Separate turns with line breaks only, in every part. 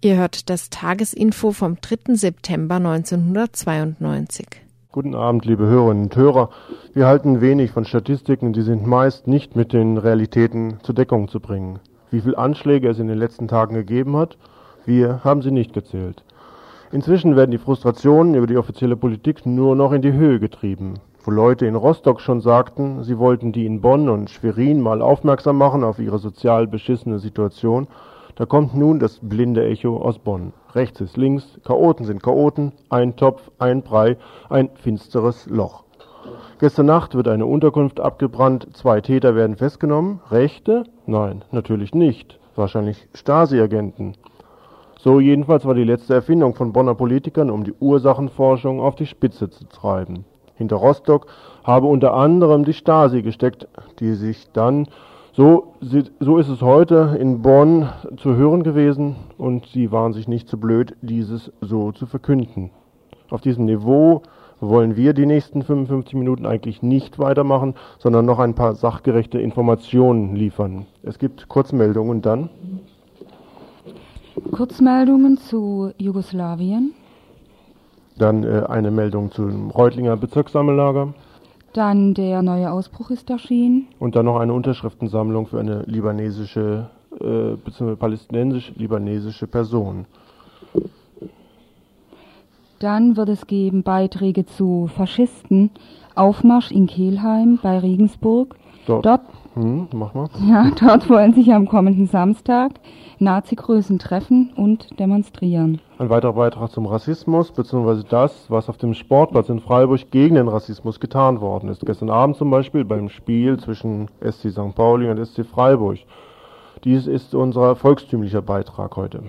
Ihr hört das Tagesinfo vom 3. September 1992.
Guten Abend, liebe Hörerinnen und Hörer. Wir halten wenig von Statistiken, die sind meist nicht mit den Realitäten zur Deckung zu bringen. Wie viele Anschläge es in den letzten Tagen gegeben hat, wir haben sie nicht gezählt. Inzwischen werden die Frustrationen über die offizielle Politik nur noch in die Höhe getrieben. Wo Leute in Rostock schon sagten, sie wollten die in Bonn und Schwerin mal aufmerksam machen auf ihre sozial beschissene Situation, da kommt nun das blinde Echo aus Bonn. Rechts ist links, Chaoten sind Chaoten, ein Topf, ein Brei, ein finsteres Loch. Gestern Nacht wird eine Unterkunft abgebrannt, zwei Täter werden festgenommen. Rechte? Nein, natürlich nicht. Wahrscheinlich Stasi-Agenten. So jedenfalls war die letzte Erfindung von Bonner Politikern, um die Ursachenforschung auf die Spitze zu treiben. Hinter Rostock habe unter anderem die Stasi gesteckt, die sich dann, so, so ist es heute in Bonn zu hören gewesen und sie waren sich nicht zu blöd, dieses so zu verkünden. Auf diesem Niveau wollen wir die nächsten 55 Minuten eigentlich nicht weitermachen, sondern noch ein paar sachgerechte Informationen liefern. Es gibt Kurzmeldungen und dann
Kurzmeldungen zu Jugoslawien.
Dann äh, eine Meldung zum Reutlinger Bezirkssammellager.
Dann der neue Ausbruch ist erschienen.
Und dann noch eine Unterschriftensammlung für eine libanesische äh, bzw. palästinensisch-libanesische Person.
Dann wird es geben Beiträge zu Faschisten, Aufmarsch in Kelheim bei Regensburg.
Dort, dort, hm, mach mal.
Ja, dort wollen sich am kommenden Samstag Nazi-Größen treffen und demonstrieren.
Ein weiterer Beitrag zum Rassismus, beziehungsweise das, was auf dem Sportplatz in Freiburg gegen den Rassismus getan worden ist. Gestern Abend zum Beispiel beim Spiel zwischen SC St. Pauli und SC Freiburg. Dies ist unser volkstümlicher Beitrag heute.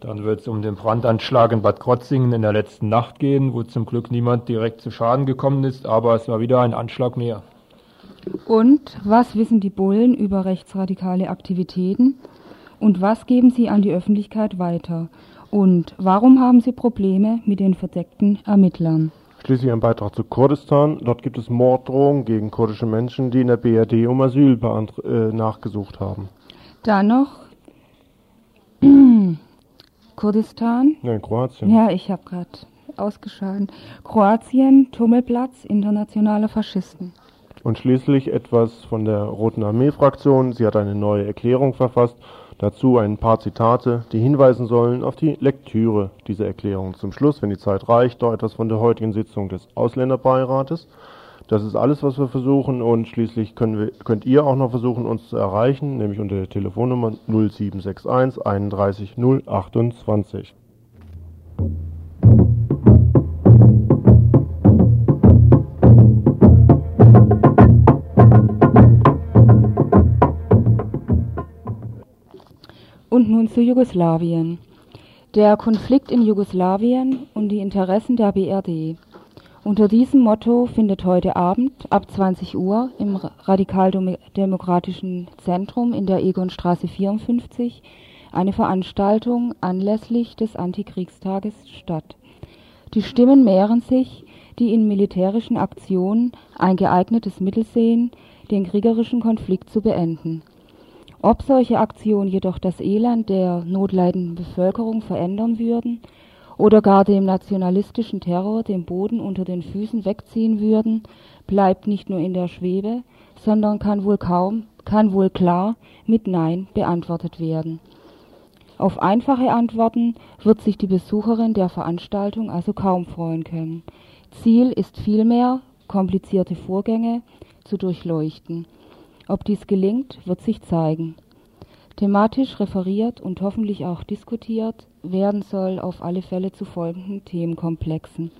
Dann wird es um den Brandanschlag in Bad Krotzingen in der letzten Nacht gehen, wo zum Glück niemand direkt zu Schaden gekommen ist, aber es war wieder ein Anschlag mehr.
Und was wissen die Bullen über rechtsradikale Aktivitäten? Und was geben sie an die Öffentlichkeit weiter? Und warum haben sie Probleme mit den verdeckten Ermittlern?
Schließlich ein Beitrag zu Kurdistan. Dort gibt es Morddrohungen gegen kurdische Menschen, die in der BRD um Asyl äh, nachgesucht haben.
Dann noch Kurdistan.
Nein, Kroatien.
Ja, ich habe gerade ausgeschaltet. Kroatien, Tummelplatz internationaler Faschisten.
Und schließlich etwas von der Roten Armee-Fraktion. Sie hat eine neue Erklärung verfasst Dazu ein paar Zitate, die hinweisen sollen auf die Lektüre dieser Erklärung. Zum Schluss, wenn die Zeit reicht, noch etwas von der heutigen Sitzung des Ausländerbeirates. Das ist alles, was wir versuchen und schließlich wir, könnt ihr auch noch versuchen, uns zu erreichen, nämlich unter der Telefonnummer 0761 31 028.
Und nun zu Jugoslawien. Der Konflikt in Jugoslawien und die Interessen der BRD. Unter diesem Motto findet heute Abend ab 20 Uhr im Radikaldemokratischen Zentrum in der Egonstraße 54 eine Veranstaltung anlässlich des Antikriegstages statt. Die Stimmen mehren sich, die in militärischen Aktionen ein geeignetes Mittel sehen, den kriegerischen Konflikt zu beenden. Ob solche Aktionen jedoch das Elend der notleidenden Bevölkerung verändern würden oder gar dem nationalistischen Terror den Boden unter den Füßen wegziehen würden, bleibt nicht nur in der Schwebe, sondern kann wohl kaum, kann wohl klar mit Nein beantwortet werden. Auf einfache Antworten wird sich die Besucherin der Veranstaltung also kaum freuen können. Ziel ist vielmehr, komplizierte Vorgänge zu durchleuchten. Ob dies gelingt, wird sich zeigen. Thematisch referiert und hoffentlich auch diskutiert werden soll auf alle Fälle zu folgenden Themenkomplexen.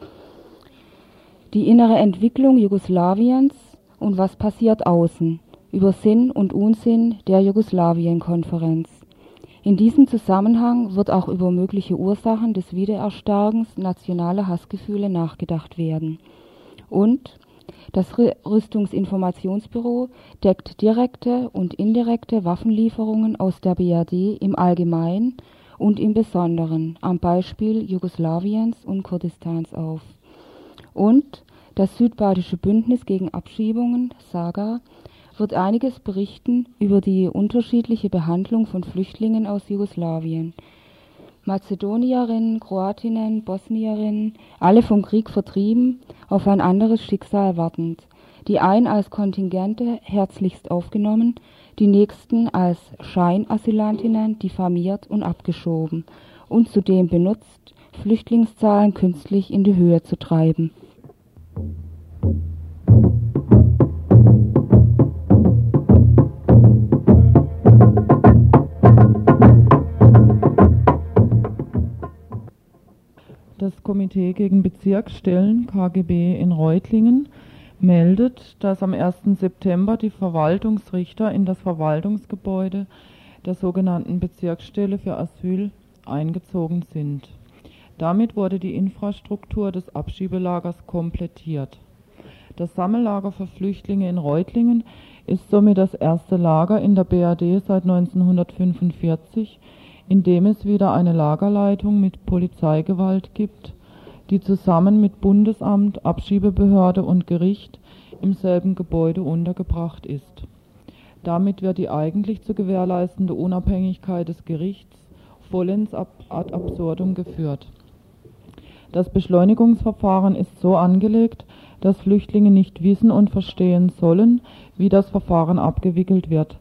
Die innere Entwicklung Jugoslawiens und was passiert außen über Sinn und Unsinn der Jugoslawien-Konferenz. In diesem Zusammenhang wird auch über mögliche Ursachen des Wiedererstarkens nationaler Hassgefühle nachgedacht werden. Und das Rüstungsinformationsbüro deckt direkte und indirekte Waffenlieferungen aus der BRD im Allgemeinen und im Besonderen am Beispiel Jugoslawiens und Kurdistans auf. Und das Südbadische Bündnis gegen Abschiebungen, SAGA, wird einiges berichten über die unterschiedliche Behandlung von Flüchtlingen aus Jugoslawien. Mazedonierinnen, Kroatinnen, Bosnierinnen, alle vom Krieg vertrieben, auf ein anderes Schicksal wartend. Die einen als Kontingente herzlichst aufgenommen, die nächsten als Scheinasylantinnen diffamiert und abgeschoben und zudem benutzt, Flüchtlingszahlen künstlich in die Höhe zu treiben.
Komitee gegen Bezirksstellen KGB in Reutlingen meldet, dass am 1. September die Verwaltungsrichter in das Verwaltungsgebäude der sogenannten Bezirksstelle für Asyl eingezogen sind. Damit wurde die Infrastruktur des Abschiebelagers komplettiert. Das Sammellager für Flüchtlinge in Reutlingen ist somit das erste Lager in der BRD seit 1945, in dem es wieder eine Lagerleitung mit Polizeigewalt gibt die zusammen mit Bundesamt, Abschiebebehörde und Gericht im selben Gebäude untergebracht ist. Damit wird die eigentlich zu gewährleistende Unabhängigkeit des Gerichts vollends ad absurdum geführt. Das Beschleunigungsverfahren ist so angelegt, dass Flüchtlinge nicht wissen und verstehen sollen, wie das Verfahren abgewickelt wird,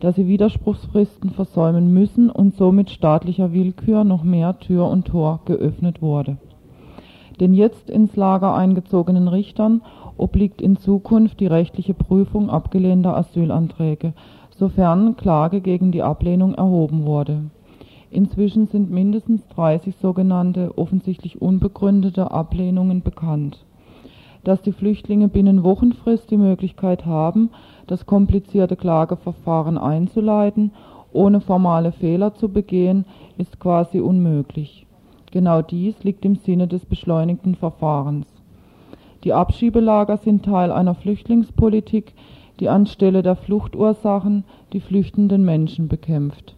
dass sie Widerspruchsfristen versäumen müssen und somit staatlicher Willkür noch mehr Tür und Tor geöffnet wurde den jetzt ins Lager eingezogenen Richtern obliegt in Zukunft die rechtliche Prüfung abgelehnter Asylanträge, sofern Klage gegen die Ablehnung erhoben wurde. Inzwischen sind mindestens 30 sogenannte offensichtlich unbegründete Ablehnungen bekannt. Dass die Flüchtlinge binnen Wochenfrist die Möglichkeit haben, das komplizierte Klageverfahren einzuleiten, ohne formale Fehler zu begehen, ist quasi unmöglich Genau dies liegt im Sinne des beschleunigten Verfahrens. Die Abschiebelager sind Teil einer Flüchtlingspolitik, die anstelle der Fluchtursachen die flüchtenden Menschen bekämpft.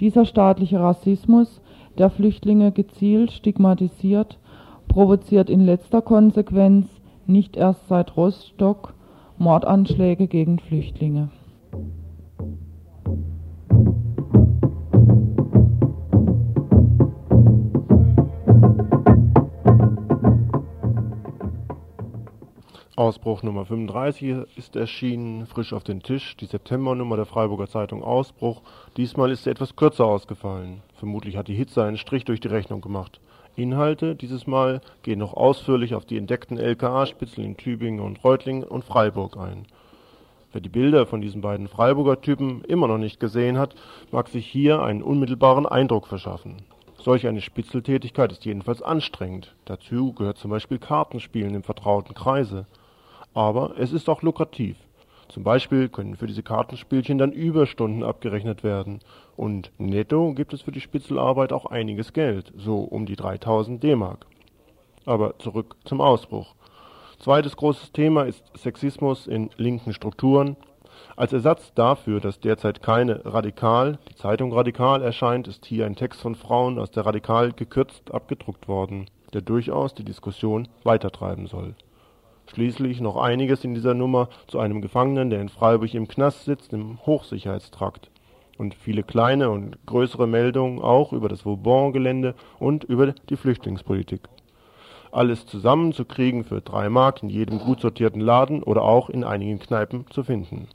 Dieser staatliche Rassismus, der Flüchtlinge gezielt stigmatisiert, provoziert in letzter Konsequenz nicht erst seit Rostock Mordanschläge gegen Flüchtlinge.
Ausbruch Nummer 35 ist erschienen, frisch auf den Tisch, die Septembernummer der Freiburger Zeitung Ausbruch. Diesmal ist sie etwas kürzer ausgefallen. Vermutlich hat die Hitze einen Strich durch die Rechnung gemacht. Inhalte dieses Mal gehen noch ausführlich auf die entdeckten LKA-Spitzel in Tübingen und Reutlingen und Freiburg ein. Wer die Bilder von diesen beiden Freiburger Typen immer noch nicht gesehen hat, mag sich hier einen unmittelbaren Eindruck verschaffen. Solch eine Spitzeltätigkeit ist jedenfalls anstrengend. Dazu gehört zum Beispiel Kartenspielen im vertrauten Kreise. Aber es ist auch lukrativ. Zum Beispiel können für diese Kartenspielchen dann Überstunden abgerechnet werden. Und netto gibt es für die Spitzelarbeit auch einiges Geld, so um die 3000 D-Mark. Aber zurück zum Ausbruch. Zweites großes Thema ist Sexismus in linken Strukturen. Als Ersatz dafür, dass derzeit keine Radikal, die Zeitung Radikal erscheint, ist hier ein Text von Frauen aus der Radikal gekürzt abgedruckt worden, der durchaus die Diskussion weitertreiben soll Schließlich noch einiges in dieser Nummer zu einem Gefangenen, der in Freiburg im Knast sitzt, im Hochsicherheitstrakt. Und viele kleine und größere Meldungen auch über das Vauban-Gelände und über die Flüchtlingspolitik. Alles zusammenzukriegen für drei Mark in jedem gut sortierten Laden oder auch in einigen Kneipen zu finden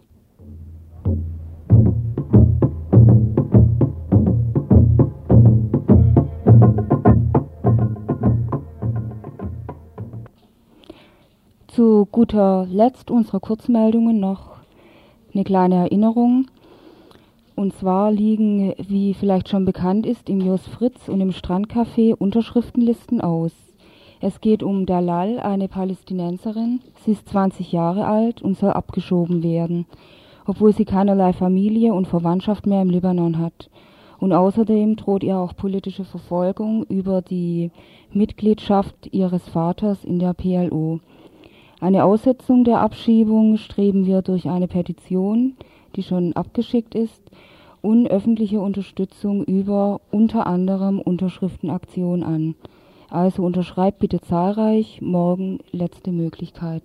Zu guter Letzt unserer Kurzmeldungen noch eine kleine Erinnerung. Und zwar liegen, wie vielleicht schon bekannt ist, im Jos Fritz und im Strandcafé Unterschriftenlisten aus. Es geht um Dalal, eine Palästinenserin. Sie ist 20 Jahre alt und soll abgeschoben werden, obwohl sie keinerlei Familie und Verwandtschaft mehr im Libanon hat Und außerdem droht ihr auch politische Verfolgung über die Mitgliedschaft ihres Vaters in der PLO. Eine Aussetzung der Abschiebung streben wir durch eine Petition, die schon abgeschickt ist, und öffentliche Unterstützung über unter anderem Unterschriftenaktion an. Also unterschreibt bitte zahlreich, morgen letzte Möglichkeit.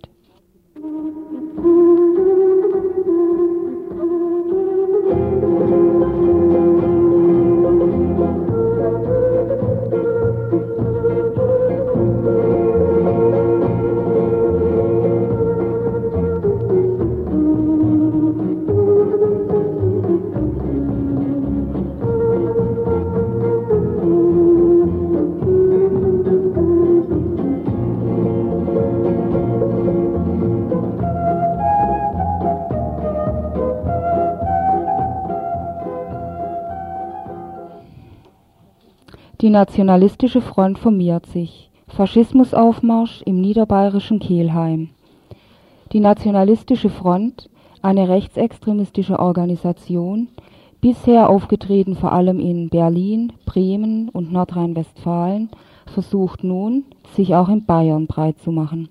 Die Nationalistische Front formiert sich. Faschismusaufmarsch im niederbayerischen Kelheim. Die Nationalistische Front, eine rechtsextremistische Organisation, bisher aufgetreten vor allem in Berlin, Bremen und Nordrhein-Westfalen, versucht nun, sich auch in Bayern breit zu machen.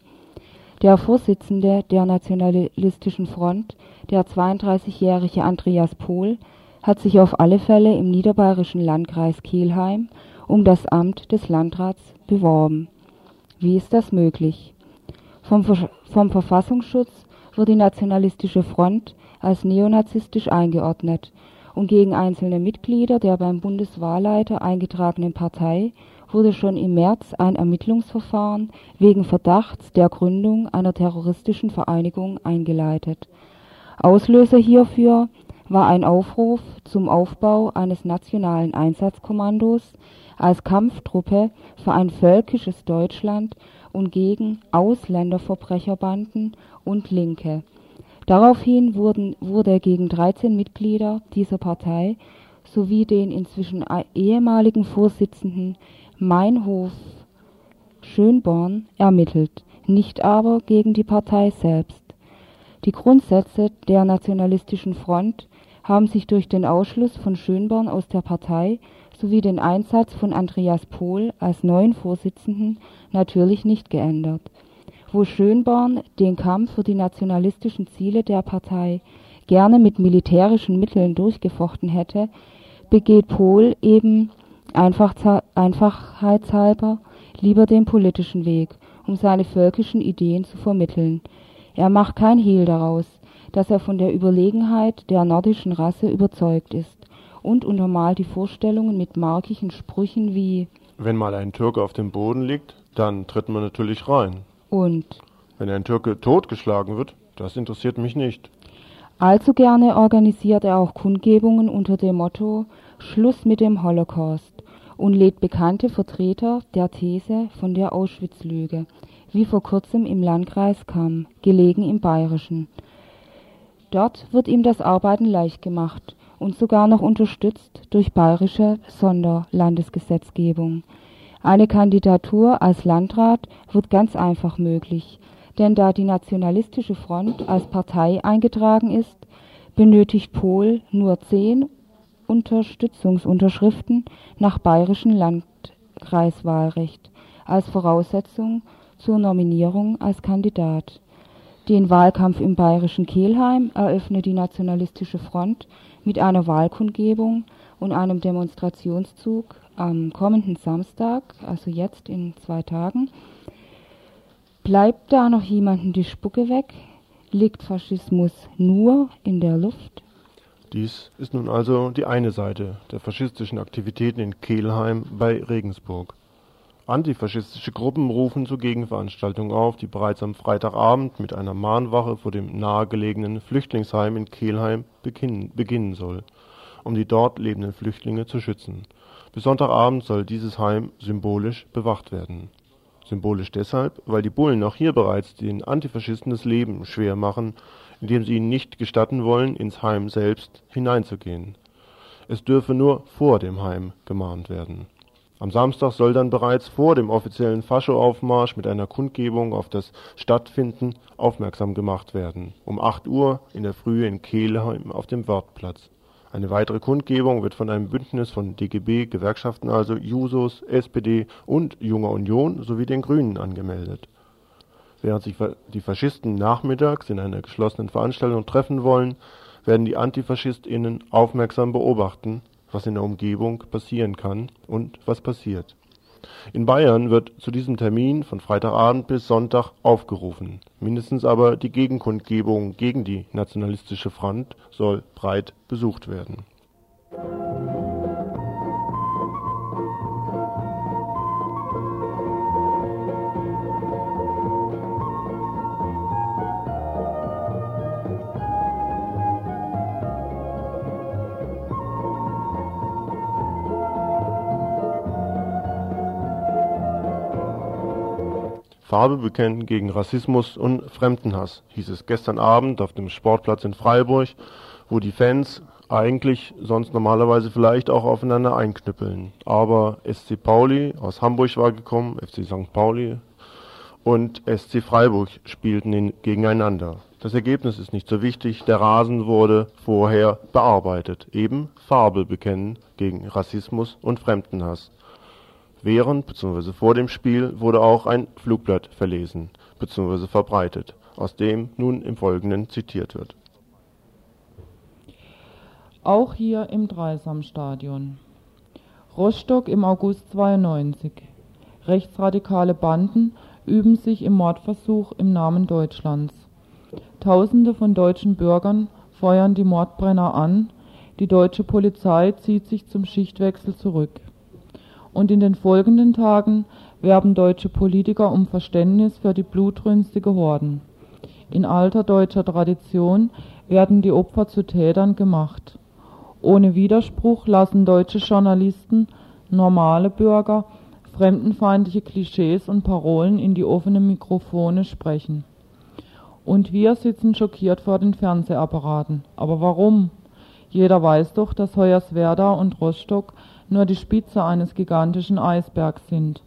Der Vorsitzende der Nationalistischen Front, der 32-jährige Andreas Pohl, hat sich auf alle Fälle im niederbayerischen Landkreis Kelheim um das Amt des Landrats beworben. Wie ist das möglich? Vom, vom Verfassungsschutz wird die Nationalistische Front als neonazistisch eingeordnet und gegen einzelne Mitglieder der beim Bundeswahlleiter eingetragenen Partei wurde schon im März ein Ermittlungsverfahren wegen Verdachts der Gründung einer terroristischen Vereinigung eingeleitet. Auslöser hierfür war ein Aufruf zum Aufbau eines nationalen Einsatzkommandos als Kampftruppe für ein völkisches Deutschland und gegen Ausländerverbrecherbanden und Linke. Daraufhin wurden, wurde gegen 13 Mitglieder dieser Partei sowie den inzwischen ehemaligen Vorsitzenden Meinhof Schönborn ermittelt, nicht aber gegen die Partei selbst. Die Grundsätze der Nationalistischen Front haben sich durch den Ausschluss von Schönborn aus der Partei sowie den Einsatz von Andreas Pohl als neuen Vorsitzenden natürlich nicht geändert. Wo Schönborn den Kampf für die nationalistischen Ziele der Partei gerne mit militärischen Mitteln durchgefochten hätte, begeht Pohl eben einfach, einfachheitshalber lieber den politischen Weg, um seine völkischen Ideen zu vermitteln. Er macht kein Hehl daraus, dass er von der Überlegenheit der nordischen Rasse überzeugt ist und untermalt die Vorstellungen mit markigen Sprüchen wie
Wenn mal ein Türke auf dem Boden liegt, dann tritt man natürlich rein.
Und
Wenn ein Türke totgeschlagen wird, das interessiert mich nicht.
Allzu gerne organisiert er auch Kundgebungen unter dem Motto Schluss mit dem Holocaust und lädt bekannte Vertreter der These von der Auschwitz-Lüge, wie vor kurzem im Landkreis Kamm, gelegen im Bayerischen. Dort wird ihm das Arbeiten leicht gemacht und sogar noch unterstützt durch bayerische Sonderlandesgesetzgebung. Eine Kandidatur als Landrat wird ganz einfach möglich, denn da die Nationalistische Front als Partei eingetragen ist, benötigt Pohl nur zehn Unterstützungsunterschriften nach bayerischem Landkreiswahlrecht als Voraussetzung zur Nominierung als Kandidat. Den Wahlkampf im bayerischen Kelheim eröffnet die Nationalistische Front mit einer Wahlkundgebung und einem Demonstrationszug am kommenden Samstag, also jetzt in zwei Tagen. Bleibt da noch jemanden die Spucke weg? Liegt Faschismus nur in der Luft?
Dies ist nun also die eine Seite der faschistischen Aktivitäten in Kelheim bei Regensburg. Antifaschistische Gruppen rufen zu Gegenveranstaltungen auf, die bereits am Freitagabend mit einer Mahnwache vor dem nahegelegenen Flüchtlingsheim in Kelheim beginnen soll, um die dort lebenden Flüchtlinge zu schützen. Bis Sonntagabend soll dieses Heim symbolisch bewacht werden. Symbolisch deshalb, weil die Bullen auch hier bereits den Antifaschisten das Leben schwer machen, indem sie ihnen nicht gestatten wollen, ins Heim selbst hineinzugehen. Es dürfe nur vor dem Heim gemahnt werden am Samstag soll dann bereits vor dem offiziellen Faschoaufmarsch mit einer Kundgebung auf das Stattfinden aufmerksam gemacht werden, um 8 Uhr in der Früh in Kelheim auf dem Wörthplatz. Eine weitere Kundgebung wird von einem Bündnis von DGB, Gewerkschaften also, Jusos, SPD und Junger Union sowie den Grünen angemeldet. Während sich die Faschisten nachmittags in einer geschlossenen Veranstaltung treffen wollen, werden die AntifaschistInnen aufmerksam beobachten, was in der Umgebung passieren kann und was passiert. In Bayern wird zu diesem Termin von Freitagabend bis Sonntag aufgerufen, mindestens aber die Gegenkundgebung gegen die Nationalistische Front soll breit besucht werden Farbe bekennen gegen Rassismus und Fremdenhass, hieß es gestern Abend auf dem Sportplatz in Freiburg, wo die Fans eigentlich sonst normalerweise vielleicht auch aufeinander einknüppeln. Aber SC Pauli aus Hamburg war gekommen, FC St. Pauli und SC Freiburg spielten gegeneinander. Das Ergebnis ist nicht so wichtig, der Rasen wurde vorher bearbeitet. Eben Farbe bekennen gegen Rassismus und Fremdenhass. Während bzw. vor dem Spiel wurde auch ein Flugblatt verlesen bzw. verbreitet, aus dem nun im Folgenden zitiert wird.
Auch hier im Dreisamstadion. Rostock im August 92. Rechtsradikale Banden üben sich im Mordversuch im Namen Deutschlands. Tausende von deutschen Bürgern feuern die Mordbrenner an, die deutsche Polizei zieht sich zum Schichtwechsel zurück und in den folgenden Tagen werben deutsche Politiker um Verständnis für die blutrünstige Horden. In alter deutscher Tradition werden die Opfer zu Tätern gemacht. Ohne Widerspruch lassen deutsche Journalisten, normale Bürger, fremdenfeindliche Klischees und Parolen in die offenen Mikrofone sprechen. Und wir sitzen schockiert vor den Fernsehapparaten. Aber warum? Jeder weiß doch, dass Hoyerswerda und Rostock nur die Spitze eines gigantischen Eisbergs sind.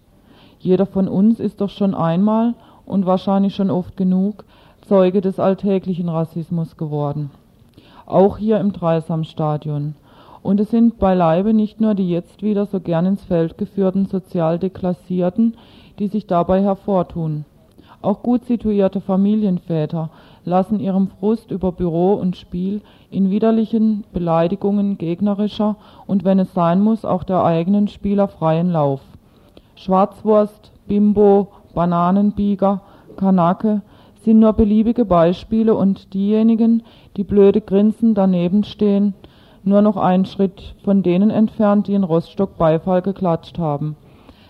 Jeder von uns ist doch schon einmal und wahrscheinlich schon oft genug Zeuge des alltäglichen Rassismus geworden. Auch hier im Dreisamstadion. Und es sind beileibe nicht nur die jetzt wieder so gern ins Feld geführten sozial Deklassierten, die sich dabei hervortun. Auch gut situierte Familienväter lassen ihrem Frust über Büro und Spiel in widerlichen Beleidigungen gegnerischer und wenn es sein muss auch der eigenen Spieler freien Lauf. Schwarzwurst, Bimbo, Bananenbieger, Kanake sind nur beliebige Beispiele und diejenigen, die blöde grinsen daneben stehen, nur noch einen Schritt von denen entfernt, die in Rostock Beifall geklatscht haben.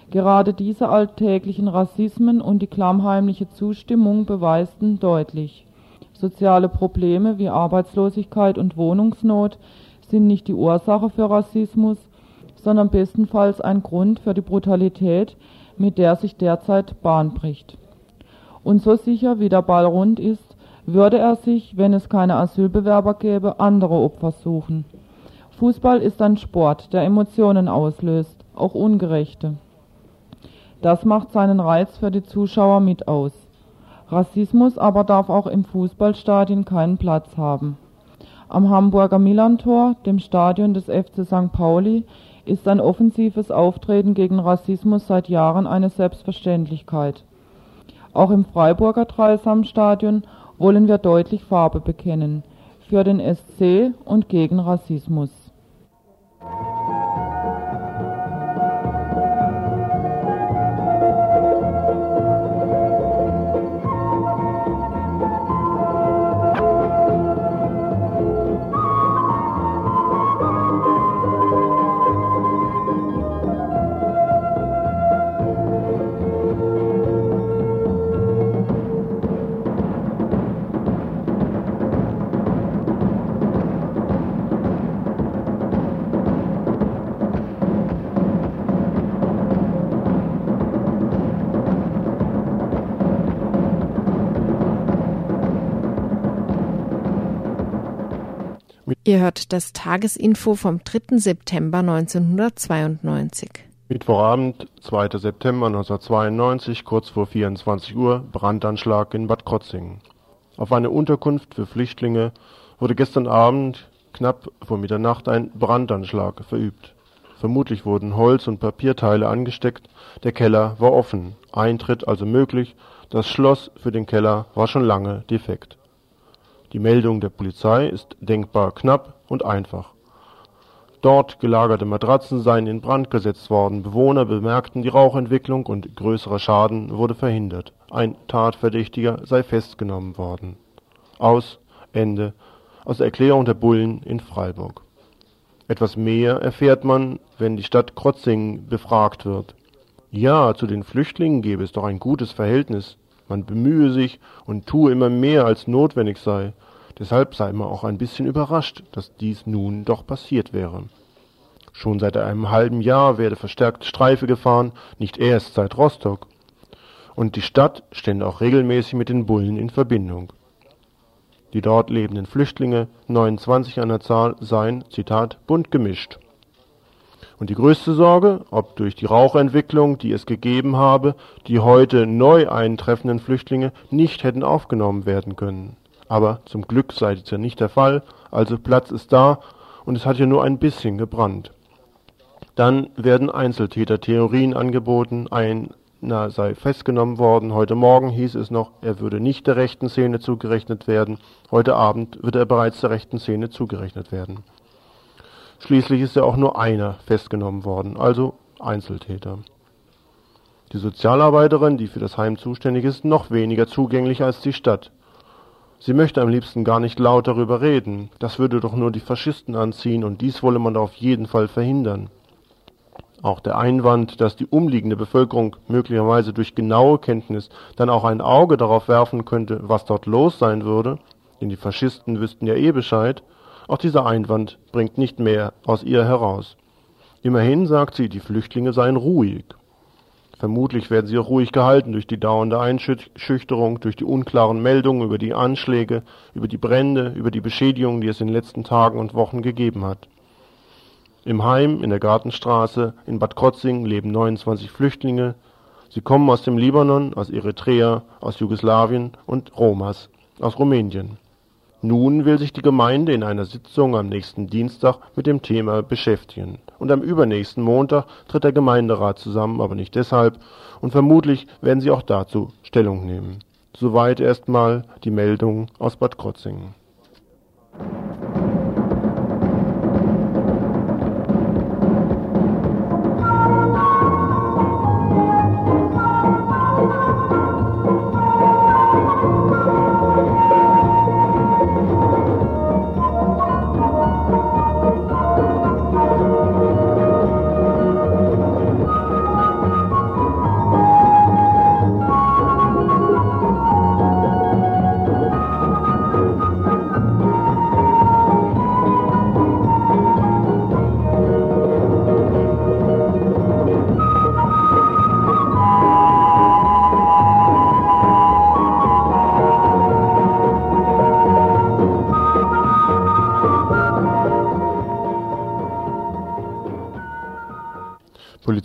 Gerade diese alltäglichen Rassismen und die klammheimliche Zustimmung beweisten deutlich, soziale Probleme wie Arbeitslosigkeit und Wohnungsnot sind nicht die Ursache für Rassismus, sondern bestenfalls ein Grund für die Brutalität, mit der sich derzeit Bahn bricht. Und so sicher wie der Ball rund ist, würde er sich, wenn es keine Asylbewerber gäbe, andere Opfer suchen. Fußball ist ein Sport, der Emotionen auslöst, auch ungerechte. Das macht seinen Reiz für die Zuschauer mit aus. Rassismus aber darf auch im Fußballstadion keinen Platz haben. Am Hamburger Millantor, dem Stadion des FC St. Pauli, ist ein offensives Auftreten gegen Rassismus seit Jahren eine Selbstverständlichkeit. Auch im Freiburger Dreisamstadion wollen wir deutlich Farbe bekennen, für den SC und gegen Rassismus.
Ihr hört das Tagesinfo vom 3. September 1992.
Mittwochabend, 2. September 1992, kurz vor 24 Uhr, Brandanschlag in Bad Krotzingen. Auf eine Unterkunft für Flüchtlinge wurde gestern Abend knapp vor Mitternacht ein Brandanschlag verübt. Vermutlich wurden Holz und Papierteile angesteckt, der Keller war offen, Eintritt also möglich, das Schloss für den Keller war schon lange defekt. Die Meldung der Polizei ist denkbar knapp und einfach. Dort gelagerte Matratzen seien in Brand gesetzt worden, Bewohner bemerkten die Rauchentwicklung und größerer Schaden wurde verhindert, ein Tatverdächtiger sei festgenommen worden. Aus Ende aus der Erklärung der Bullen in Freiburg. Etwas mehr erfährt man, wenn die Stadt Krotzingen befragt wird. Ja, zu den Flüchtlingen gebe es doch ein gutes Verhältnis, man bemühe sich und tue immer mehr, als notwendig sei. Deshalb sei man auch ein bisschen überrascht, dass dies nun doch passiert wäre. Schon seit einem halben Jahr werde verstärkt Streife gefahren, nicht erst seit Rostock. Und die Stadt stände auch regelmäßig mit den Bullen in Verbindung. Die dort lebenden Flüchtlinge, 29 an der Zahl, seien, Zitat, bunt gemischt. Und die größte Sorge, ob durch die Rauchentwicklung, die es gegeben habe, die heute neu eintreffenden Flüchtlinge nicht hätten aufgenommen werden können. Aber zum Glück sei dies ja nicht der Fall, also Platz ist da und es hat ja nur ein bisschen gebrannt. Dann werden Einzeltäter-Theorien angeboten, ein na, sei festgenommen worden. Heute Morgen hieß es noch, er würde nicht der rechten Szene zugerechnet werden. Heute Abend wird er bereits der rechten Szene zugerechnet werden. Schließlich ist ja auch nur einer festgenommen worden, also Einzeltäter. Die Sozialarbeiterin, die für das Heim zuständig ist, noch weniger zugänglich als die Stadt. Sie möchte am liebsten gar nicht laut darüber reden. Das würde doch nur die Faschisten anziehen und dies wolle man auf jeden Fall verhindern. Auch der Einwand, dass die umliegende Bevölkerung möglicherweise durch genaue Kenntnis dann auch ein Auge darauf werfen könnte, was dort los sein würde, denn die Faschisten wüssten ja eh Bescheid, auch dieser Einwand bringt nicht mehr aus ihr heraus. Immerhin sagt sie, die Flüchtlinge seien ruhig. Vermutlich werden sie auch ruhig gehalten durch die dauernde Einschüchterung, durch die unklaren Meldungen über die Anschläge, über die Brände, über die Beschädigungen, die es in den letzten Tagen und Wochen gegeben hat. Im Heim in der Gartenstraße in Bad Krotzing leben 29 Flüchtlinge. Sie kommen aus dem Libanon, aus Eritrea, aus Jugoslawien und Romas aus Rumänien. Nun will sich die Gemeinde in einer Sitzung am nächsten Dienstag mit dem Thema beschäftigen. Und am übernächsten Montag tritt der Gemeinderat zusammen, aber nicht deshalb, und vermutlich werden sie auch dazu Stellung nehmen. Soweit erstmal die Meldung aus Bad Krotzingen.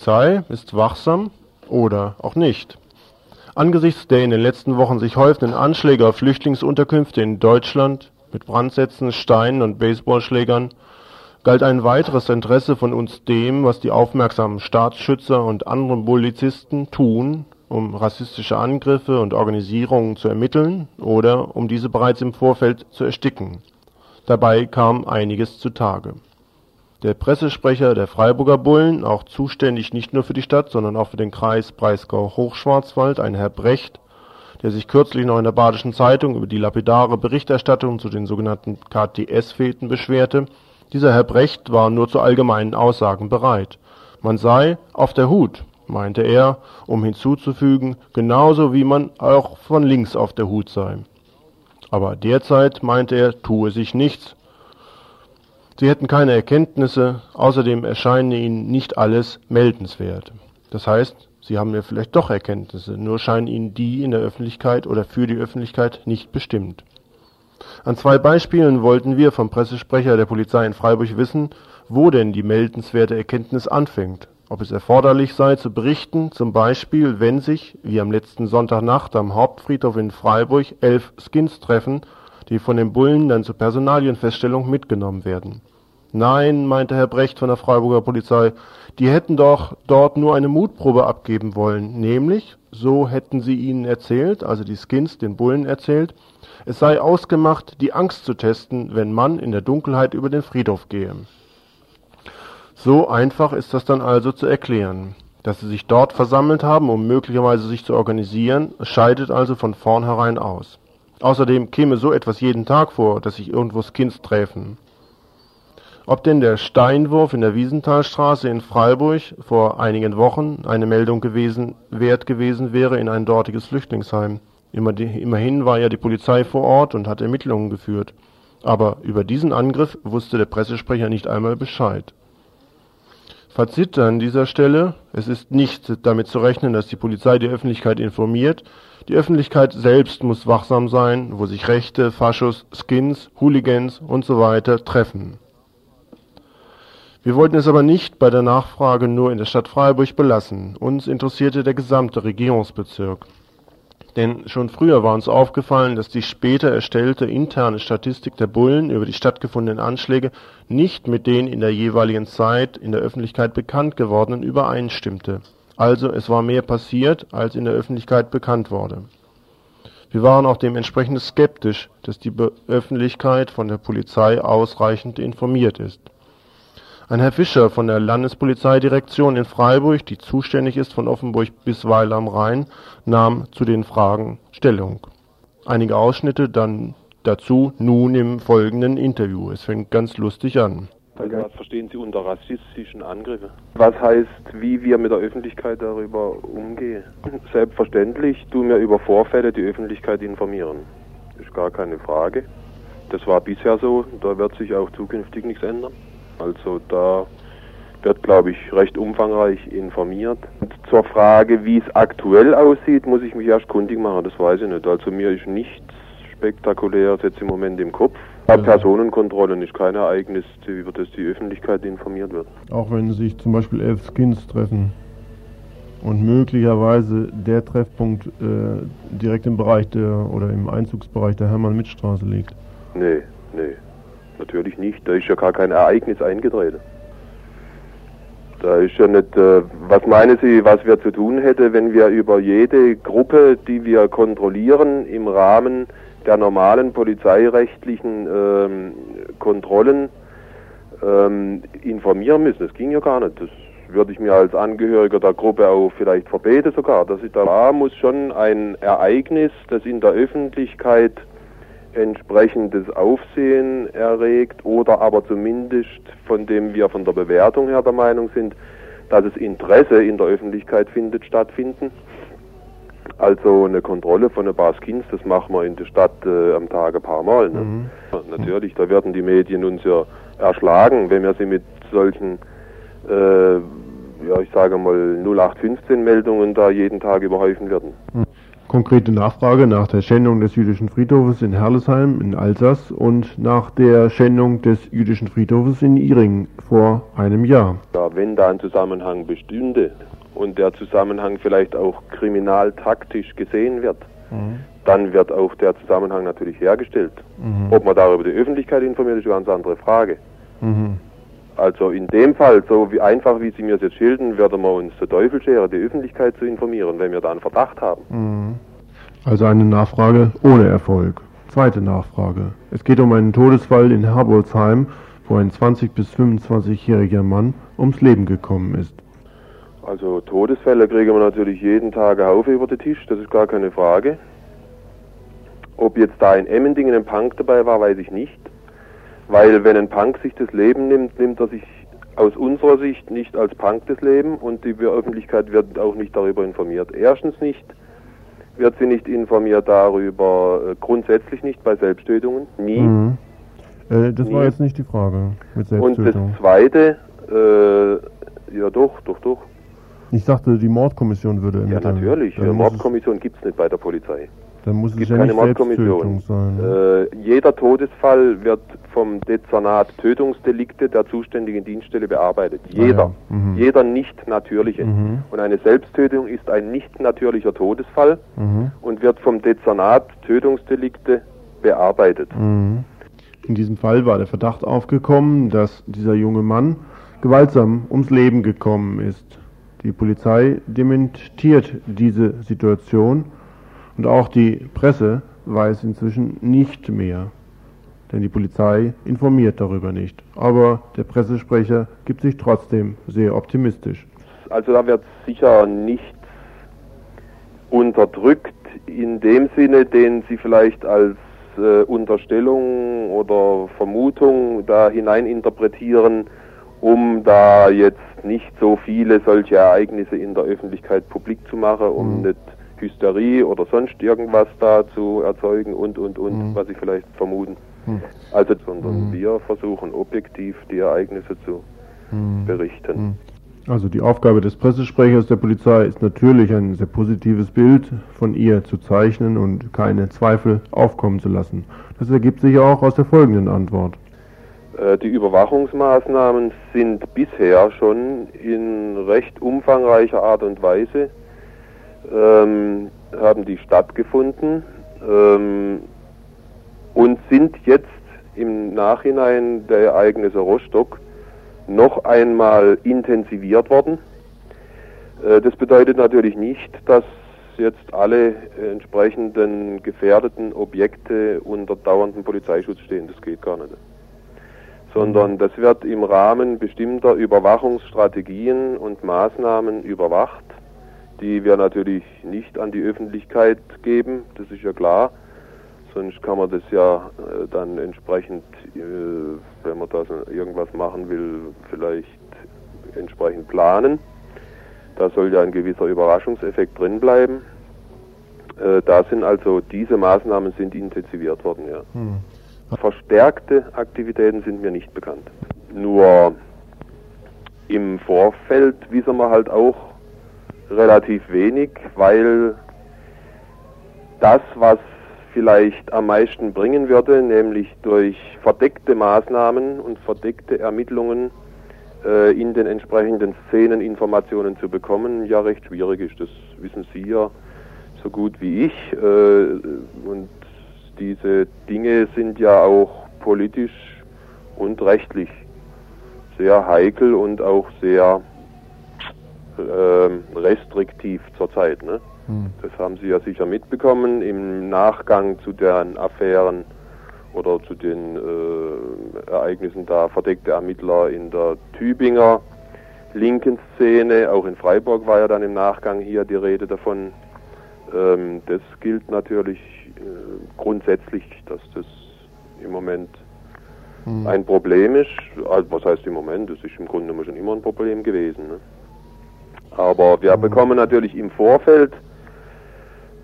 Polizei ist wachsam oder auch nicht. Angesichts der in den letzten Wochen sich häufenden Anschläge auf Flüchtlingsunterkünfte in Deutschland mit Brandsätzen, Steinen und Baseballschlägern galt ein weiteres Interesse von uns dem, was die aufmerksamen Staatsschützer und andere Polizisten tun, um rassistische Angriffe und Organisierungen zu ermitteln oder um diese bereits im Vorfeld zu ersticken. Dabei kam einiges zutage der Pressesprecher der Freiburger Bullen, auch zuständig nicht nur für die Stadt, sondern auch für den Kreis Breisgau-Hochschwarzwald, ein Herr Brecht, der sich kürzlich noch in der Badischen Zeitung über die lapidare Berichterstattung zu den sogenannten KTS-Feten beschwerte. Dieser Herr Brecht war nur zu allgemeinen Aussagen bereit. Man sei auf der Hut, meinte er, um hinzuzufügen, genauso wie man auch von links auf der Hut sei. Aber derzeit, meinte er, tue sich nichts, Sie hätten keine Erkenntnisse, außerdem erscheine Ihnen nicht alles meldenswert. Das heißt, Sie haben ja vielleicht doch Erkenntnisse, nur scheinen Ihnen die in der Öffentlichkeit oder für die Öffentlichkeit nicht bestimmt. An zwei Beispielen wollten wir vom Pressesprecher der Polizei in Freiburg wissen, wo denn die meldenswerte Erkenntnis anfängt, ob es erforderlich sei zu berichten, zum Beispiel, wenn sich, wie am letzten Sonntagnacht am Hauptfriedhof in Freiburg, elf Skins treffen, die von den Bullen dann zur Personalienfeststellung mitgenommen werden. Nein, meinte Herr Brecht von der Freiburger Polizei, die hätten doch dort nur eine Mutprobe abgeben wollen, nämlich, so hätten sie ihnen erzählt, also die Skins den Bullen erzählt, es sei ausgemacht, die Angst zu testen, wenn man in der Dunkelheit über den Friedhof gehe. So einfach ist das dann also zu erklären. Dass sie sich dort versammelt haben, um möglicherweise sich zu organisieren, scheidet also von vornherein aus. Außerdem käme so etwas jeden Tag vor, dass sich irgendwo Skins träfen. Ob denn der Steinwurf in der Wiesenthalstraße in Freiburg vor einigen Wochen eine Meldung gewesen, wert gewesen wäre in ein dortiges Flüchtlingsheim. Immerhin war ja die Polizei vor Ort und hat Ermittlungen geführt. Aber über diesen Angriff wusste der Pressesprecher nicht einmal Bescheid. Fazit an dieser Stelle: Es ist nicht damit zu rechnen, dass die Polizei die Öffentlichkeit informiert. Die Öffentlichkeit selbst muss wachsam sein, wo sich Rechte, Faschos, Skins, Hooligans usw. treffen. Wir wollten es aber nicht bei der Nachfrage nur in der Stadt Freiburg belassen. Uns interessierte der gesamte Regierungsbezirk denn schon früher war uns aufgefallen, dass die später erstellte interne Statistik der Bullen über die stattgefundenen Anschläge nicht mit den in der jeweiligen Zeit in der Öffentlichkeit bekannt gewordenen übereinstimmte. Also es war mehr passiert, als in der Öffentlichkeit bekannt wurde. Wir waren auch dementsprechend skeptisch, dass die Öffentlichkeit von der Polizei ausreichend informiert ist ein Herr Fischer von der Landespolizeidirektion in Freiburg, die zuständig ist von Offenburg bis Weil am Rhein, nahm zu den Fragen Stellung. Einige Ausschnitte dann dazu nun im folgenden Interview. Es fängt ganz lustig an.
Was verstehen Sie unter rassistischen Angriffen? Was heißt, wie wir mit der Öffentlichkeit darüber umgehen? Selbstverständlich tun wir über Vorfälle die Öffentlichkeit informieren. Ist gar keine Frage. Das war bisher so, da wird sich auch zukünftig nichts ändern. Also da wird, glaube ich, recht umfangreich informiert. Und zur Frage, wie es aktuell aussieht, muss ich mich erst kundig machen, das weiß ich nicht. Also mir ist nichts Spektakuläres jetzt im Moment im Kopf. Ja. Personenkontrollen ist kein Ereignis, über das die Öffentlichkeit informiert wird.
Auch wenn sich zum Beispiel elf Skins treffen und möglicherweise der Treffpunkt äh, direkt im Bereich der oder im Einzugsbereich der Hermann-Mitt-Straße liegt.
Nee, nee. Natürlich nicht, da ist ja gar kein Ereignis eingetreten. Da ist ja nicht, äh, was meinen Sie, was wir zu tun hätte, wenn wir über jede Gruppe, die wir kontrollieren, im Rahmen der normalen polizeirechtlichen ähm, Kontrollen ähm, informieren müssen? Das ging ja gar nicht. Das würde ich mir als Angehöriger der Gruppe auch vielleicht verbeten sogar. Dass ich da muss schon ein Ereignis, das in der Öffentlichkeit entsprechendes Aufsehen erregt oder aber zumindest von dem wir von der Bewertung her der Meinung sind, dass es Interesse in der Öffentlichkeit findet, stattfinden. Also eine Kontrolle von ein paar Skins, das machen wir in der Stadt äh, am Tag ein paar Mal. Ne? Mhm. Natürlich, da werden die Medien uns ja erschlagen, wenn wir sie mit solchen, äh, ja ich sage mal 0815 Meldungen da jeden Tag überhäufen werden. Mhm.
Konkrete Nachfrage nach der Schändung des jüdischen Friedhofes in Herlesheim in Alsace und nach der Schändung des jüdischen Friedhofes in Iring vor einem Jahr.
Ja, wenn da ein Zusammenhang bestünde und der Zusammenhang vielleicht auch kriminaltaktisch gesehen wird, mhm. dann wird auch der Zusammenhang natürlich hergestellt. Mhm. Ob man darüber die Öffentlichkeit informiert, ist eine ganz andere Frage. Mhm. Also in dem Fall, so wie einfach wie Sie mir das jetzt schildern, werden wir uns der Teufel scheren, die Öffentlichkeit zu informieren, wenn wir da einen Verdacht haben. Mhm.
Also eine Nachfrage ohne Erfolg. Zweite Nachfrage. Es geht um einen Todesfall in Herbolzheim, wo ein 20- bis 25-jähriger Mann ums Leben gekommen ist.
Also Todesfälle kriegen wir natürlich jeden Tag einen Haufen über den Tisch, das ist gar keine Frage. Ob jetzt da in Emmendingen ein Punk dabei war, weiß ich nicht. Weil wenn ein Punk sich das Leben nimmt, nimmt er sich aus unserer Sicht nicht als Punk das Leben und die Öffentlichkeit wird auch nicht darüber informiert. Erstens nicht wird sie nicht informiert darüber, äh, grundsätzlich nicht bei Selbsttötungen, nie. Mhm.
Äh, das nie. war jetzt nicht die Frage
mit Selbsttötung. Und das Zweite, äh, ja doch, doch, doch.
Ich dachte, die Mordkommission würde
ermitteln. Ja, natürlich. Mordkommission gibt es nicht bei der Polizei.
Dann muss es gibt ja keine Mordkommission.
Sein, ne? äh, jeder Todesfall wird vom Dezernat Tötungsdelikte der zuständigen Dienststelle bearbeitet. Jeder. Ah, ja. mhm. Jeder nicht natürliche. Mhm. Und eine Selbsttötung ist ein nicht natürlicher Todesfall mhm. und wird vom Dezernat Tötungsdelikte bearbeitet.
Mhm. In diesem Fall war der Verdacht aufgekommen, dass dieser junge Mann gewaltsam ums Leben gekommen ist. Die Polizei dementiert diese Situation und auch die Presse weiß inzwischen nicht mehr. Denn die Polizei informiert darüber nicht. Aber der Pressesprecher gibt sich trotzdem sehr optimistisch.
Also da wird sicher nichts unterdrückt in dem Sinne, den Sie vielleicht als äh, Unterstellung oder Vermutung da hineininterpretieren, um da jetzt nicht so viele solche Ereignisse in der Öffentlichkeit publik zu machen, um mhm. nicht Hysterie oder sonst irgendwas da zu erzeugen und, und, und, mhm. was Sie vielleicht vermuten. Mhm. Also, sondern mhm. wir versuchen objektiv die Ereignisse zu mhm. berichten. Mhm.
Also die Aufgabe des Pressesprechers der Polizei ist natürlich ein sehr positives Bild von ihr zu zeichnen und keine Zweifel aufkommen zu lassen. Das ergibt sich auch aus der folgenden Antwort.
Äh, die Überwachungsmaßnahmen sind bisher schon in recht umfangreicher Art und Weise ähm, haben die stattgefunden ähm, und sind jetzt im Nachhinein der Ereignisse Rostock noch einmal intensiviert worden. Äh, das bedeutet natürlich nicht, dass jetzt alle entsprechenden gefährdeten Objekte unter dauerndem Polizeischutz stehen. Das geht gar nicht. Sondern das wird im Rahmen bestimmter Überwachungsstrategien und Maßnahmen überwacht, die wir natürlich nicht an die Öffentlichkeit geben, das ist ja klar sonst kann man das ja äh, dann entsprechend, äh, wenn man da irgendwas machen will, vielleicht entsprechend planen. Da soll ja ein gewisser Überraschungseffekt drin bleiben. Äh, da sind also diese Maßnahmen sind intensiviert worden, ja. Hm. Verstärkte Aktivitäten sind mir nicht bekannt. Nur im Vorfeld wissen wir halt auch relativ wenig, weil das, was vielleicht am meisten bringen würde, nämlich durch verdeckte Maßnahmen und verdeckte Ermittlungen äh, in den entsprechenden Szenen Informationen zu bekommen, ja recht schwierig ist. Das wissen Sie ja so gut wie ich. Äh, und diese Dinge sind ja auch politisch und rechtlich sehr heikel und auch sehr äh, restriktiv zurzeit. Ne? Hm. Das haben Sie ja sicher mitbekommen im Nachgang zu den Affären oder zu den äh, Ereignissen da verdeckte Ermittler in der Tübinger linken Szene. Auch in Freiburg war ja dann im Nachgang hier die Rede davon. Ähm, das gilt natürlich äh, grundsätzlich, dass das im Moment hm. ein Problem ist. Also, was heißt im Moment? Das ist im Grunde schon immer ein Problem gewesen. Ne? Aber wir hm. bekommen natürlich im Vorfeld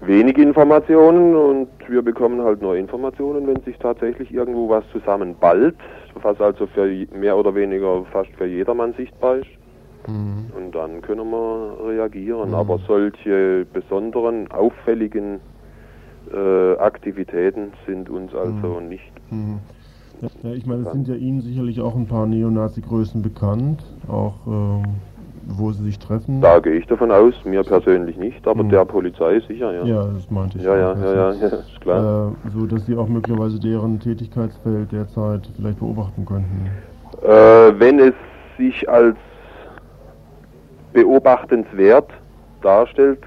wenig Informationen und wir bekommen halt nur Informationen, wenn sich tatsächlich irgendwo was zusammenballt, was also für mehr oder weniger fast für jedermann sichtbar ist. Mhm. Und dann können wir reagieren. Mhm. Aber solche besonderen, auffälligen äh, Aktivitäten sind uns also mhm. nicht.
Mhm. Ja, ich meine, es sind ja Ihnen sicherlich auch ein paar Neonazi-Größen bekannt, auch ähm wo sie sich treffen?
Da gehe ich davon aus, mir persönlich nicht, aber hm. der Polizei sicher, ja.
Ja, das meinte ich.
Ja, ja, ja, ja, ja, ist klar.
Äh, so, dass Sie auch möglicherweise deren Tätigkeitsfeld derzeit vielleicht beobachten könnten.
Äh, wenn es sich als beobachtenswert darstellt,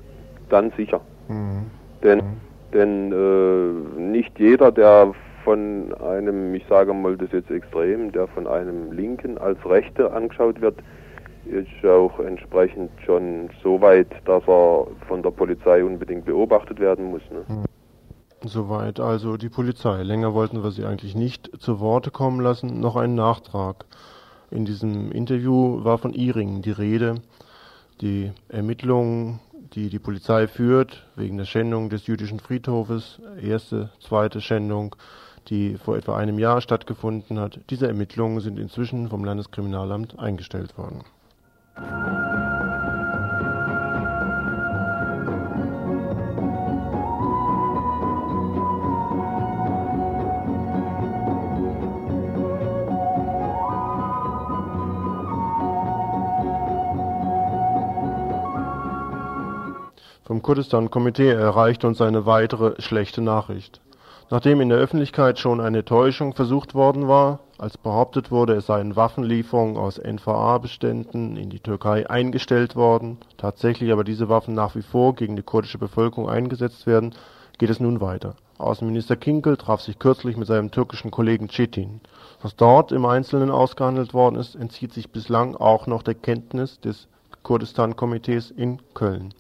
dann sicher. Mhm. Denn, mhm. denn äh, nicht jeder, der von einem, ich sage mal das jetzt extrem, der von einem Linken als Rechte angeschaut wird, ist auch entsprechend schon so weit, dass er von der Polizei unbedingt beobachtet werden muss. Ne? Hm.
Soweit also die Polizei. Länger wollten wir sie eigentlich nicht zu Worte kommen lassen. Noch ein Nachtrag. In diesem Interview war von Iringen die Rede. Die Ermittlungen, die die Polizei führt, wegen der Schändung des jüdischen Friedhofes, erste, zweite Schändung, die vor etwa einem Jahr stattgefunden hat, diese Ermittlungen sind inzwischen vom Landeskriminalamt eingestellt worden. Vom Kurdistan-Komitee erreicht uns eine weitere schlechte Nachricht. Nachdem in der Öffentlichkeit schon eine Täuschung versucht worden war, als behauptet wurde, es seien Waffenlieferungen aus NVA-Beständen in die Türkei eingestellt worden, tatsächlich aber diese Waffen nach wie vor gegen die kurdische Bevölkerung eingesetzt werden, geht es nun weiter. Außenminister Kinkel traf sich kürzlich mit seinem türkischen Kollegen Cetin. Was dort im Einzelnen ausgehandelt worden ist, entzieht sich bislang auch noch der Kenntnis des Kurdistan-Komitees in Köln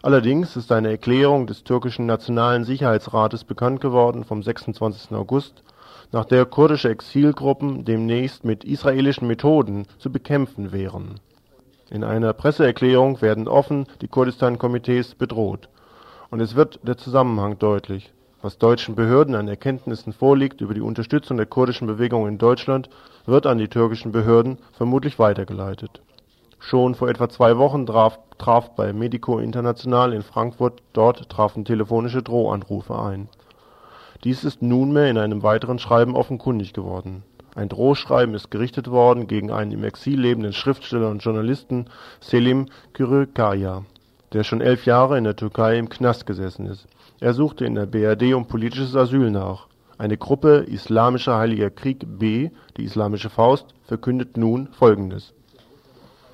Allerdings ist eine Erklärung des türkischen Nationalen Sicherheitsrates bekannt geworden vom 26. August, nach der kurdische Exilgruppen demnächst mit israelischen Methoden zu bekämpfen wären. In einer Presseerklärung werden offen die Kurdistan-Komitees bedroht. Und es wird der Zusammenhang deutlich. Was deutschen Behörden an Erkenntnissen vorliegt über die Unterstützung der kurdischen Bewegung in Deutschland, wird an die türkischen Behörden vermutlich weitergeleitet Schon vor etwa zwei Wochen traf bei Medico International in Frankfurt dort trafen telefonische Drohanrufe ein. Dies ist nunmehr in einem weiteren Schreiben offenkundig geworden. Ein Drohschreiben ist gerichtet worden gegen einen im Exil lebenden Schriftsteller und Journalisten Selim Kürükaya, der schon elf Jahre in der Türkei im Knast gesessen ist. Er suchte in der BRD um politisches Asyl nach. Eine Gruppe Islamischer Heiliger Krieg B, die Islamische Faust, verkündet nun Folgendes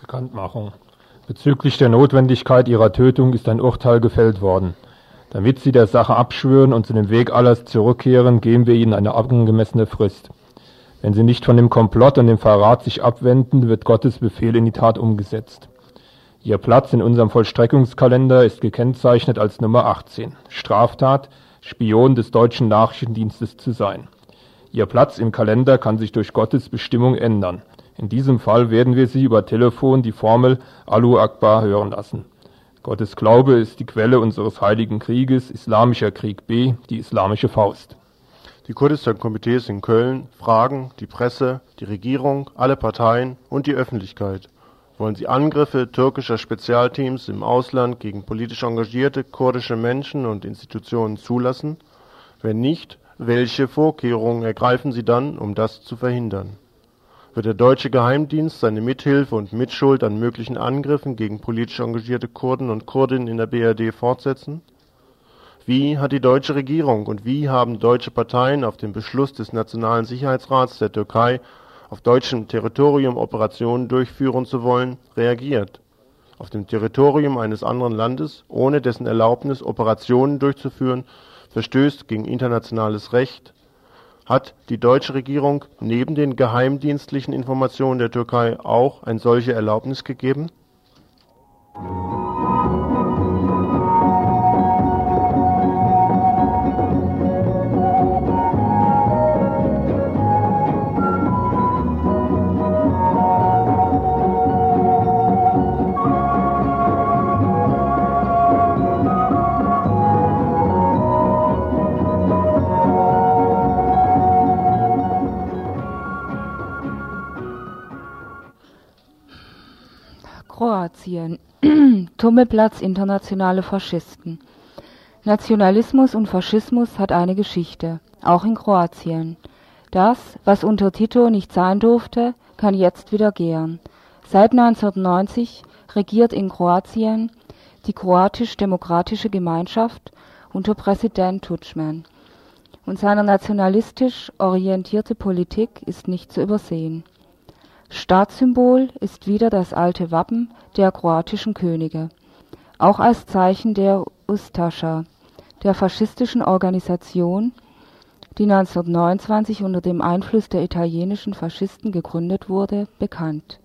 Bekanntmachung. Bezüglich der Notwendigkeit ihrer Tötung ist ein Urteil gefällt worden. Damit sie der Sache abschwören und zu dem Weg alles zurückkehren, geben wir ihnen eine angemessene Frist. Wenn sie nicht von dem Komplott und dem Verrat sich abwenden, wird Gottes Befehl in die Tat umgesetzt. Ihr Platz in unserem Vollstreckungskalender ist gekennzeichnet als Nummer 18. Straftat, Spion des deutschen Nachrichtendienstes zu sein. Ihr Platz im Kalender kann sich durch Gottes Bestimmung ändern. In diesem Fall werden wir Sie über Telefon die Formel Alu Akbar hören lassen. Gottes Glaube ist die Quelle unseres heiligen Krieges, Islamischer Krieg B, die Islamische Faust.
Die Kurdistan-Komitees in Köln fragen die Presse, die Regierung, alle Parteien und die Öffentlichkeit. Wollen sie Angriffe türkischer Spezialteams im Ausland gegen politisch engagierte kurdische Menschen und Institutionen zulassen? Wenn nicht, welche Vorkehrungen ergreifen sie dann, um das zu verhindern? Wird der deutsche Geheimdienst seine Mithilfe und Mitschuld an möglichen Angriffen gegen politisch engagierte Kurden und Kurdinnen in der BRD fortsetzen? Wie hat die deutsche Regierung und wie haben deutsche Parteien auf den Beschluss des Nationalen Sicherheitsrats der Türkei, auf deutschem Territorium Operationen durchführen zu wollen, reagiert? Auf dem Territorium eines anderen Landes, ohne dessen Erlaubnis Operationen durchzuführen, verstößt gegen internationales Recht hat die deutsche Regierung neben den geheimdienstlichen Informationen der Türkei auch eine solche Erlaubnis gegeben
Kroatien. Tummelplatz internationale Faschisten. Nationalismus und Faschismus hat eine Geschichte, auch in Kroatien. Das, was unter Tito nicht sein durfte, kann jetzt wieder gehen. Seit 1990 regiert in Kroatien die kroatisch-demokratische Gemeinschaft unter Präsident Tudjman. Und seine nationalistisch orientierte Politik ist nicht zu übersehen. Staatssymbol ist wieder das alte Wappen der kroatischen Könige, auch als Zeichen der Ustascha, der faschistischen Organisation, die 1929 unter dem Einfluss der italienischen Faschisten gegründet wurde, bekannt.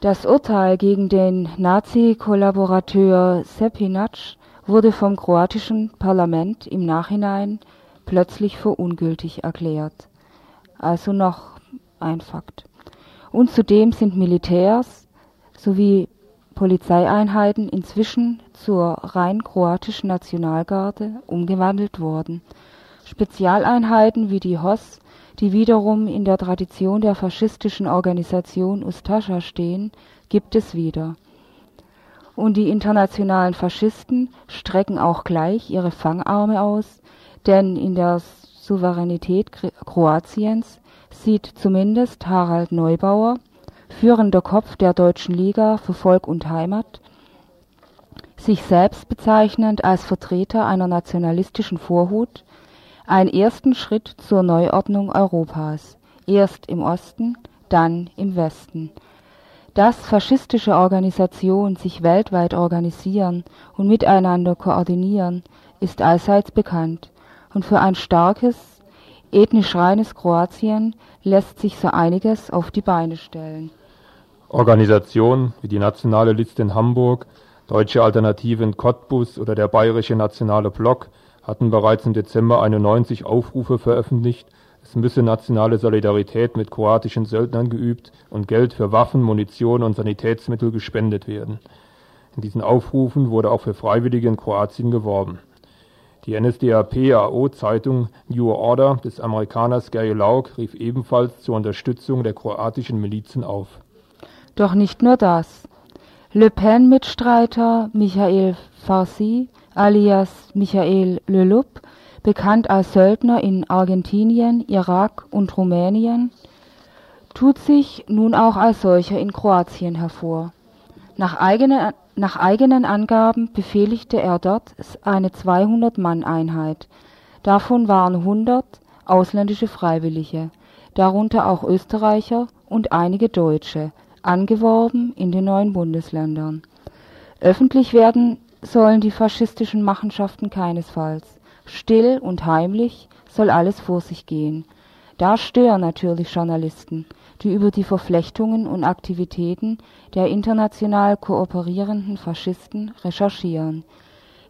Das Urteil gegen den Nazi-Kollaborateur Sepinac wurde vom kroatischen Parlament im Nachhinein plötzlich für ungültig erklärt. Also noch ein Fakt. Und zudem sind Militärs sowie Polizeieinheiten inzwischen zur rein kroatischen Nationalgarde umgewandelt worden. Spezialeinheiten wie die HOS, die wiederum in der Tradition der faschistischen Organisation Ustascha stehen, gibt es wieder. Und die internationalen Faschisten strecken auch gleich ihre Fangarme aus, denn in der Souveränität Kroatiens sieht zumindest Harald Neubauer, führender Kopf der Deutschen Liga für Volk und Heimat, sich selbst bezeichnend als Vertreter einer nationalistischen Vorhut, einen ersten Schritt zur Neuordnung Europas, erst im Osten, dann im Westen. Dass faschistische Organisationen sich weltweit organisieren und miteinander koordinieren, ist allseits bekannt, und für ein starkes, ethnisch reines Kroatien lässt sich so einiges auf die Beine stellen.
Organisationen wie die Nationale Liste in Hamburg, Deutsche Alternative in Cottbus oder der Bayerische Nationale Block hatten bereits im Dezember 91 Aufrufe veröffentlicht, es müsse nationale Solidarität mit kroatischen Söldnern geübt und Geld für Waffen, Munition und Sanitätsmittel gespendet werden. In diesen Aufrufen wurde auch für Freiwillige in Kroatien geworben. Die NSDAP-AO-Zeitung New Order des Amerikaners Gary Lauk rief ebenfalls zur Unterstützung der kroatischen Milizen auf.
Doch nicht nur das. Le Pen-Mitstreiter Michael Farsi alias Michael Leloup, bekannt als Söldner in Argentinien, Irak und Rumänien, tut sich nun auch als solcher in Kroatien hervor. Nach eigenen, nach eigenen Angaben befehligte er dort eine 200-Mann-Einheit. Davon waren 100 ausländische Freiwillige, darunter auch Österreicher und einige Deutsche, angeworben in den neuen Bundesländern. Öffentlich werden sollen die faschistischen Machenschaften keinesfalls. Still und heimlich soll alles vor sich gehen. Da stören natürlich Journalisten, die über die Verflechtungen und Aktivitäten der international kooperierenden Faschisten recherchieren.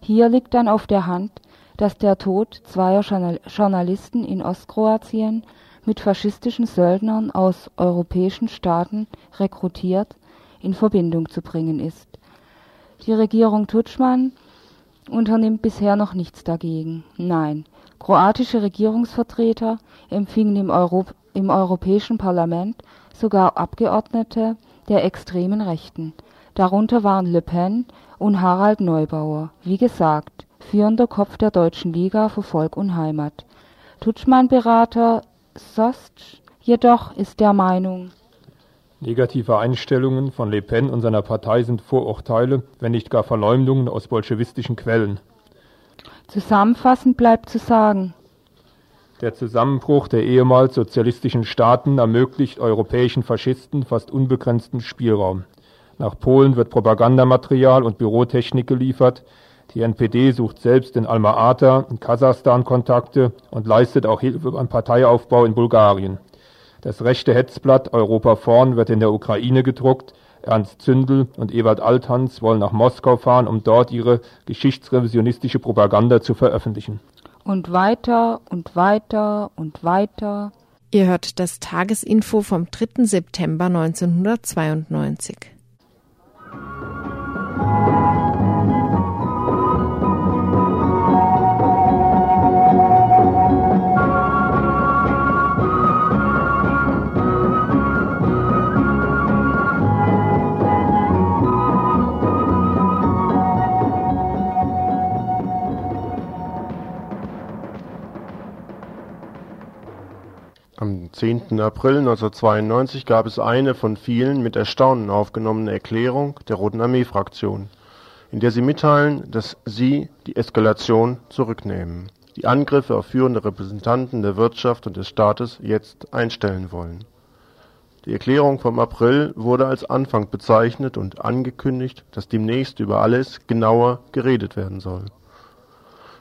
Hier liegt dann auf der Hand, dass der Tod zweier Journalisten in Ostkroatien mit faschistischen Söldnern aus europäischen Staaten rekrutiert in Verbindung zu bringen ist. Die Regierung Tutschmann unternimmt bisher noch nichts dagegen. Nein, kroatische Regierungsvertreter empfingen im, Euro im Europäischen Parlament sogar Abgeordnete der extremen Rechten. Darunter waren Le Pen und Harald Neubauer, wie gesagt, führender Kopf der Deutschen Liga für Volk und Heimat. Tutschmann-Berater Sost jedoch ist der Meinung,
Negative Einstellungen von Le Pen und seiner Partei sind Vorurteile, wenn nicht gar Verleumdungen aus bolschewistischen Quellen.
Zusammenfassend bleibt zu sagen,
der Zusammenbruch der ehemals sozialistischen Staaten ermöglicht europäischen Faschisten fast unbegrenzten Spielraum. Nach Polen wird Propagandamaterial und Bürotechnik geliefert. Die NPD sucht selbst in Alma-Ata in Kasachstan Kontakte und leistet auch Hilfe beim Parteiaufbau in Bulgarien. Das rechte Hetzblatt Europa vorn wird in der Ukraine gedruckt. Ernst Zündel und Ewald Althans wollen nach Moskau fahren, um dort ihre geschichtsrevisionistische Propaganda zu veröffentlichen.
Und weiter und weiter und weiter.
Ihr hört das Tagesinfo vom 3. September 1992.
10. April 1992 gab es eine von vielen mit Erstaunen aufgenommene Erklärung der Roten Armee-Fraktion, in der sie mitteilen, dass sie die Eskalation zurücknehmen, die Angriffe auf führende Repräsentanten der Wirtschaft und des Staates jetzt einstellen wollen. Die Erklärung vom April wurde als Anfang bezeichnet und angekündigt, dass demnächst über alles genauer geredet werden soll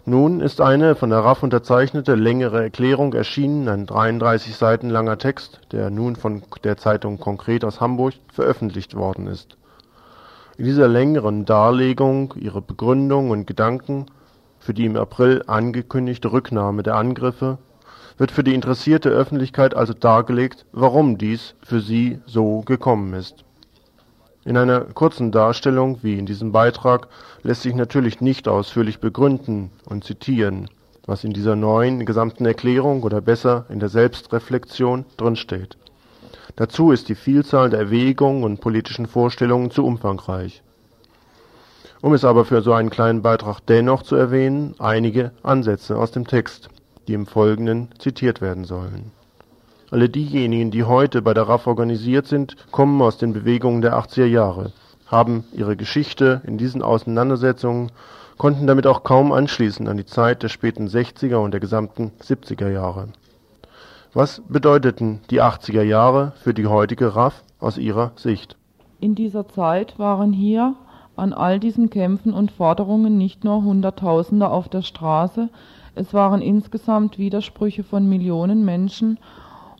nun ist eine von der RAF unterzeichnete längere Erklärung erschienen, ein 33 Seiten langer Text, der nun von der Zeitung Konkret aus Hamburg veröffentlicht worden ist. In dieser längeren Darlegung ihre Begründung und Gedanken für die im April angekündigte Rücknahme der Angriffe wird für die interessierte Öffentlichkeit also dargelegt, warum dies für sie so gekommen ist in einer kurzen Darstellung wie in diesem Beitrag lässt sich natürlich nicht ausführlich begründen und zitieren, was in dieser neuen gesamten Erklärung oder besser in der Selbstreflexion drinsteht. Dazu ist die Vielzahl der Erwägungen und politischen Vorstellungen zu umfangreich. Um es aber für so einen kleinen Beitrag dennoch zu erwähnen, einige Ansätze aus dem Text, die im Folgenden zitiert werden sollen alle diejenigen, die heute bei der RAF organisiert sind, kommen aus den Bewegungen der 80er Jahre. haben ihre Geschichte in diesen Auseinandersetzungen, konnten damit auch kaum anschließen an die Zeit der späten 60er und der gesamten 70er Jahre. Was bedeuteten die 80er Jahre für die heutige RAF aus Ihrer Sicht?
In dieser Zeit waren hier an all diesen Kämpfen und Forderungen nicht nur Hunderttausende auf der Straße, es waren insgesamt Widersprüche von Millionen Menschen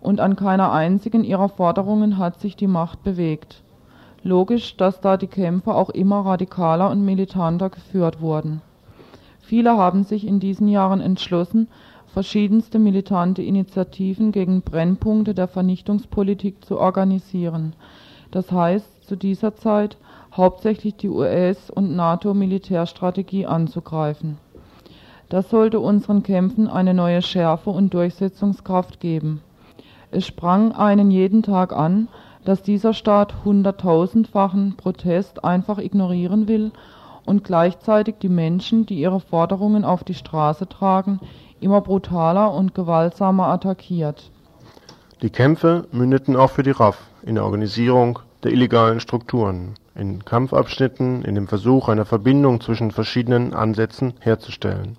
und an keiner einzigen ihrer Forderungen hat sich die Macht bewegt. Logisch, dass da die Kämpfe auch immer radikaler und militanter geführt wurden. Viele haben sich in diesen Jahren entschlossen, verschiedenste militante Initiativen gegen Brennpunkte der Vernichtungspolitik zu organisieren. Das heißt, zu dieser Zeit hauptsächlich die US- und NATO-Militärstrategie anzugreifen. Das sollte unseren Kämpfen eine neue Schärfe und Durchsetzungskraft geben. Es sprang einen jeden Tag an, dass dieser Staat hunderttausendfachen Protest einfach ignorieren will und gleichzeitig die Menschen, die ihre Forderungen auf die Straße tragen, immer brutaler und gewaltsamer attackiert.
Die Kämpfe mündeten auch für die RAF in der Organisierung der illegalen Strukturen, in Kampfabschnitten, in dem Versuch einer Verbindung zwischen verschiedenen Ansätzen herzustellen.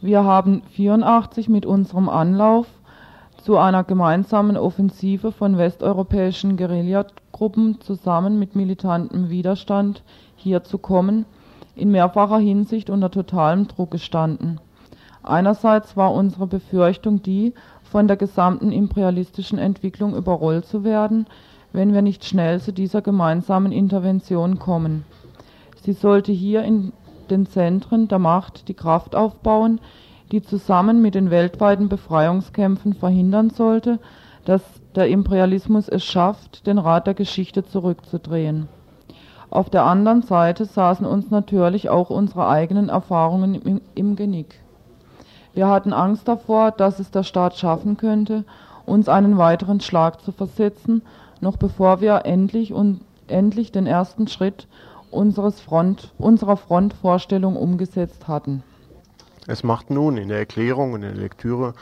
Wir haben 84 mit unserem Anlauf zu einer gemeinsamen Offensive von westeuropäischen Guerillagruppen zusammen mit militantem Widerstand hier zu kommen in mehrfacher Hinsicht unter totalem Druck gestanden. Einerseits war unsere Befürchtung die, von der gesamten imperialistischen Entwicklung überrollt zu werden, wenn wir nicht schnell zu dieser gemeinsamen Intervention kommen. Sie sollte hier in den Zentren der Macht die Kraft aufbauen, die zusammen mit den weltweiten Befreiungskämpfen verhindern sollte, dass der Imperialismus es schafft, den Rat der Geschichte zurückzudrehen. Auf der anderen Seite saßen uns natürlich auch unsere eigenen Erfahrungen im, im Genick. Wir hatten Angst davor, dass es der Staat schaffen könnte, uns einen weiteren Schlag zu versetzen, noch bevor wir endlich und endlich den ersten Schritt unseres Front, unserer Frontvorstellung umgesetzt hatten.
Es macht nun in der Erklärung und in der Lektüre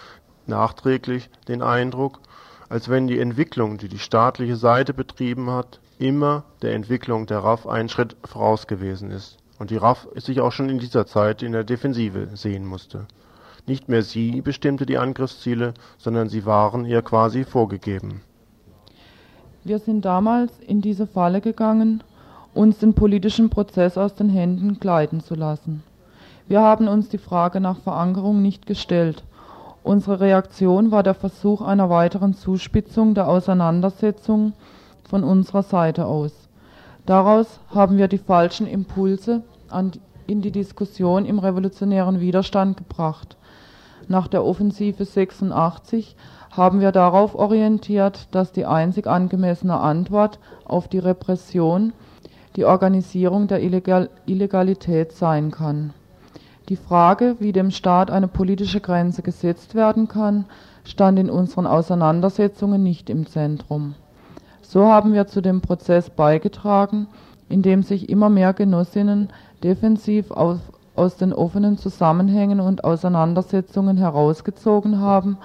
nachträglich den Eindruck, als wenn die Entwicklung, die die staatliche Seite betrieben hat, immer der Entwicklung der RAF einen Schritt voraus gewesen ist und die RAF sich auch schon in dieser Zeit in der Defensive sehen musste. Nicht mehr sie bestimmte die Angriffsziele, sondern sie waren ihr quasi vorgegeben.
Wir sind damals in diese Falle gegangen, uns den politischen Prozess aus den Händen gleiten zu lassen. Wir haben uns die Frage nach Verankerung nicht gestellt. Unsere Reaktion war der Versuch einer weiteren Zuspitzung der Auseinandersetzung von unserer Seite aus. Daraus haben wir die falschen Impulse in die Diskussion im revolutionären Widerstand gebracht. Nach der Offensive 86 haben wir darauf orientiert, dass die einzig angemessene Antwort auf die Repression die Organisierung der Illegal Illegalität sein kann. Die Frage, wie dem Staat eine politische Grenze gesetzt werden kann, stand in unseren Auseinandersetzungen nicht im Zentrum. So haben wir zu dem Prozess beigetragen, in dem sich immer mehr Genossinnen defensiv aus, aus den offenen Zusammenhängen und Auseinandersetzungen herausgezogen haben,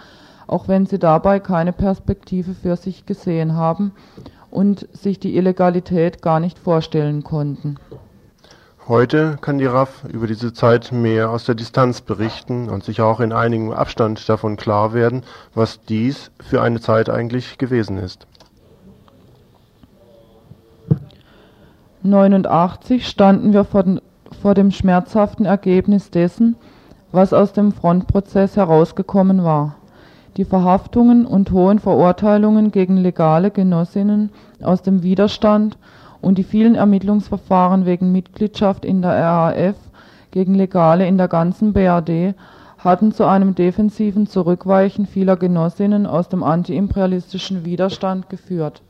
auch wenn sie dabei keine Perspektive für sich gesehen haben und sich die Illegalität gar nicht vorstellen konnten.
Heute kann die RAF über diese Zeit mehr aus der Distanz berichten und sich auch in einigem Abstand davon klar werden, was dies für eine Zeit eigentlich gewesen ist.
89 standen wir vor, vor dem schmerzhaften Ergebnis dessen, was aus dem Frontprozess herausgekommen war. Die Verhaftungen und hohen Verurteilungen gegen legale Genossinnen aus dem Widerstand und die vielen Ermittlungsverfahren wegen Mitgliedschaft in der RAF gegen Legale in der ganzen BRD hatten zu einem defensiven Zurückweichen vieler Genossinnen aus dem antiimperialistischen Widerstand geführt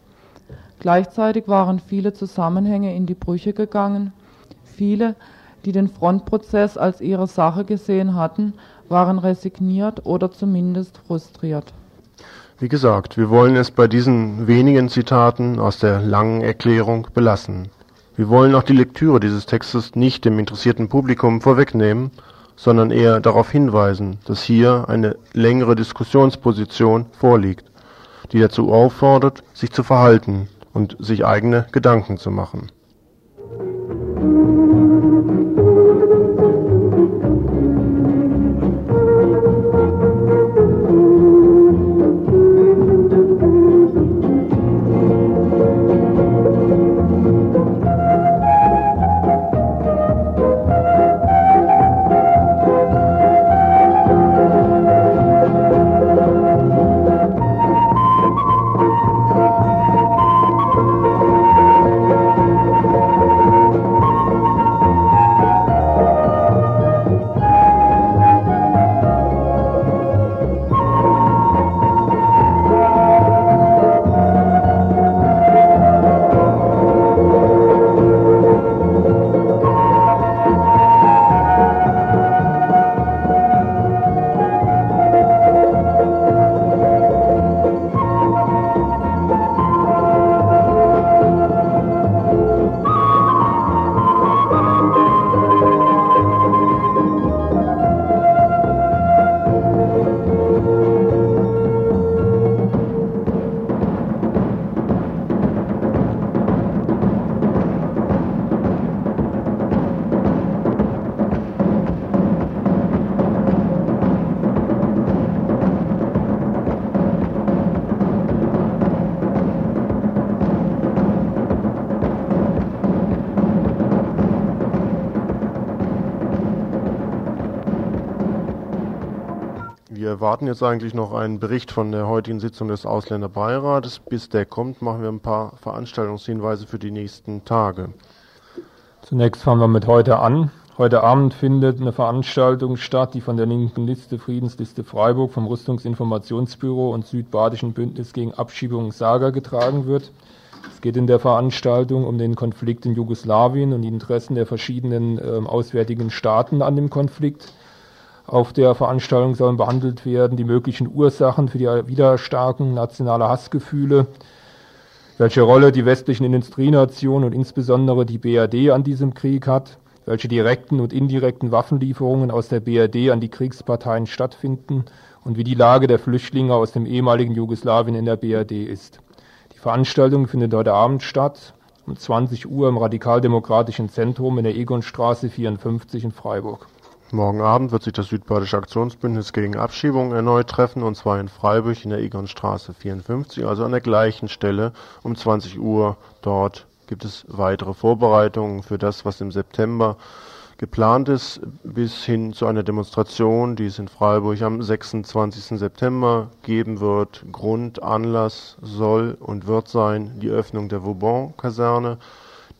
Gleichzeitig waren viele Zusammenhänge in die Brüche gegangen. Viele, die den Frontprozess als ihre Sache gesehen hatten, waren resigniert oder zumindest frustriert.
Wie gesagt, wir wollen es bei diesen wenigen Zitaten aus der langen Erklärung belassen. Wir wollen auch die Lektüre dieses Textes nicht dem interessierten Publikum vorwegnehmen, sondern eher darauf hinweisen, dass hier eine längere Diskussionsposition vorliegt die dazu auffordert, sich zu verhalten und sich eigene Gedanken zu machen. Erwarten jetzt eigentlich noch einen Bericht von der heutigen Sitzung des Ausländerbeirates. Bis der kommt, machen wir ein paar Veranstaltungshinweise für die nächsten Tage.
Zunächst fangen wir mit heute an. Heute Abend findet eine Veranstaltung statt, die von der linken Liste Friedensliste Freiburg vom Rüstungsinformationsbüro und Südbadischen Bündnis gegen Abschiebung Saga getragen wird. Es geht in der Veranstaltung um den Konflikt in Jugoslawien und die Interessen der verschiedenen äh, auswärtigen Staaten an dem Konflikt. Auf der Veranstaltung sollen behandelt werden die möglichen Ursachen für die Widerstarken nationaler Hassgefühle, welche Rolle die westlichen Industrienationen und insbesondere die BRD an diesem Krieg hat, welche direkten und indirekten Waffenlieferungen aus der BRD an die Kriegsparteien stattfinden und wie die Lage der Flüchtlinge aus dem ehemaligen Jugoslawien in der BRD ist. Die Veranstaltung findet heute Abend statt, um 20 Uhr im Radikaldemokratischen Zentrum in der Egonstraße 54 in Freiburg.
Morgen Abend wird sich das Südbadische Aktionsbündnis gegen Abschiebung erneut treffen, und zwar in Freiburg in der Egonstraße 54, also an der gleichen Stelle um 20 Uhr. Dort gibt es weitere Vorbereitungen für das, was im September geplant ist, bis hin zu einer Demonstration, die es in Freiburg am 26. September geben wird. Grund, Anlass soll und wird sein die Öffnung der Vauban-Kaserne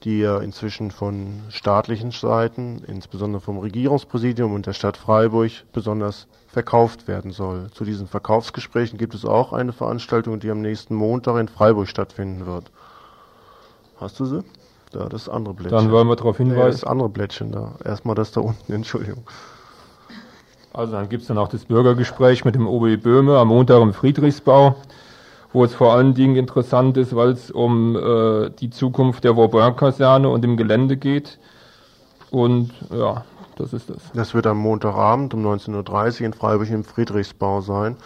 die ja inzwischen von staatlichen Seiten, insbesondere vom Regierungspräsidium und der Stadt Freiburg, besonders verkauft werden soll. Zu diesen Verkaufsgesprächen gibt es auch eine Veranstaltung, die am nächsten Montag in Freiburg stattfinden wird. Hast du sie? Da, das andere Blättchen.
Dann wollen wir darauf hinweisen.
das andere Blättchen da. Erstmal das da unten, Entschuldigung.
Also dann gibt es dann auch das Bürgergespräch mit dem OB Böhme am Montag im Friedrichsbau wo es vor allen Dingen interessant ist, weil es um äh, die Zukunft der Vauban-Kaserne und dem Gelände geht. Und ja, das ist das.
Das wird am Montagabend um 19.30 Uhr in Freiburg im Friedrichsbau sein.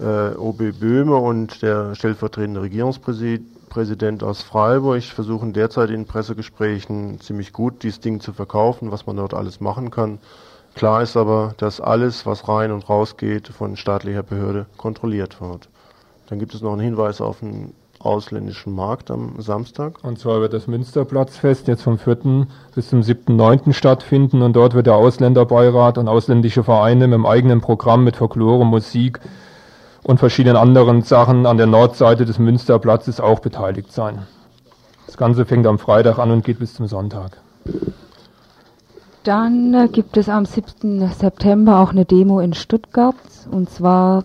Äh, OB Böhme und der stellvertretende Regierungspräsident aus Freiburg versuchen derzeit in Pressegesprächen ziemlich gut dieses Ding zu verkaufen, was man dort alles machen kann. Klar ist aber, dass alles, was rein und raus geht, von staatlicher Behörde kontrolliert wird. Dann gibt es noch einen Hinweis auf den ausländischen Markt am Samstag.
Und zwar wird das Münsterplatzfest jetzt vom 4. bis zum 7.9. stattfinden und dort wird der Ausländerbeirat und ausländische Vereine mit dem eigenen Programm mit Folklore, Musik und verschiedenen anderen Sachen an der Nordseite des Münsterplatzes auch beteiligt sein. Das Ganze fängt am Freitag an und geht bis zum Sonntag.
Dann gibt es am 7. September auch eine Demo in Stuttgart und zwar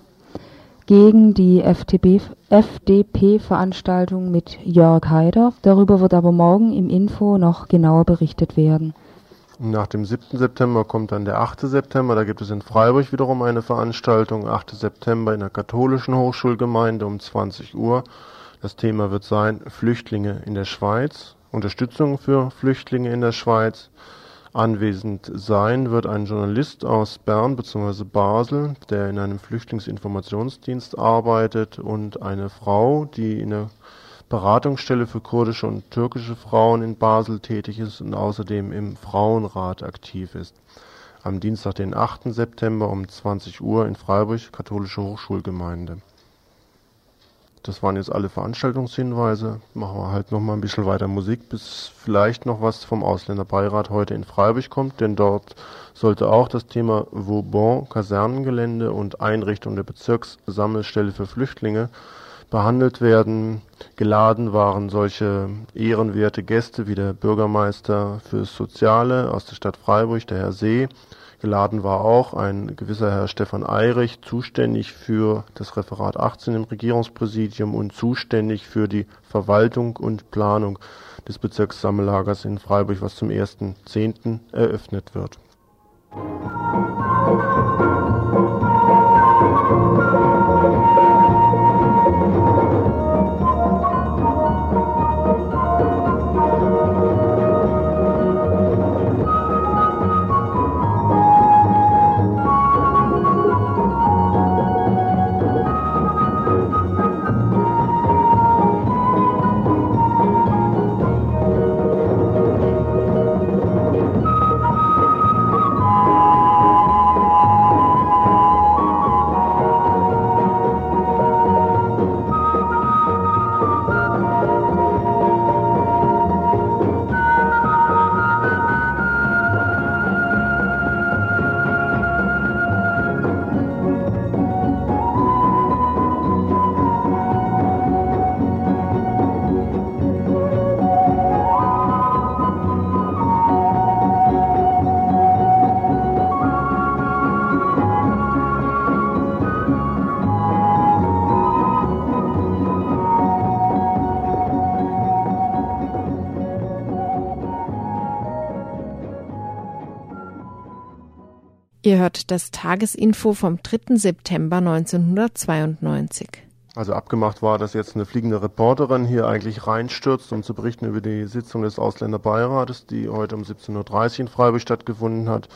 gegen die FDP-Veranstaltung mit Jörg Haider. Darüber wird aber morgen im Info noch genauer berichtet werden.
Nach dem 7. September kommt dann der 8. September. Da gibt es in Freiburg wiederum eine Veranstaltung. 8. September in der katholischen Hochschulgemeinde um 20 Uhr. Das Thema wird sein Flüchtlinge in der Schweiz, Unterstützung für Flüchtlinge in der Schweiz. Anwesend sein wird ein Journalist aus Bern bzw. Basel, der in einem Flüchtlingsinformationsdienst arbeitet und eine Frau, die in der Beratungsstelle für kurdische und türkische Frauen in Basel tätig ist und außerdem im Frauenrat aktiv ist. Am Dienstag, den 8. September um 20 Uhr in Freiburg, Katholische Hochschulgemeinde. Das waren jetzt alle Veranstaltungshinweise. Machen wir halt noch mal ein bisschen weiter Musik, bis vielleicht noch was vom Ausländerbeirat heute in Freiburg kommt, denn dort sollte auch das Thema Vauban Kasernengelände und Einrichtung der Bezirkssammelstelle für Flüchtlinge behandelt werden. Geladen waren solche ehrenwerte Gäste wie der Bürgermeister fürs Soziale aus der Stadt Freiburg, der Herr See, Geladen war auch ein gewisser Herr Stefan Eirich, zuständig für das Referat 18 im Regierungspräsidium und zuständig für die Verwaltung und Planung des Bezirkssammellagers in Freiburg, was zum 1.10. eröffnet wird.
Ihr hört das Tagesinfo vom 3. September 1992.
Also abgemacht war, dass jetzt eine fliegende Reporterin hier eigentlich reinstürzt, um zu berichten über die Sitzung des Ausländerbeirates, die heute um 17.30 Uhr in Freiburg stattgefunden hat.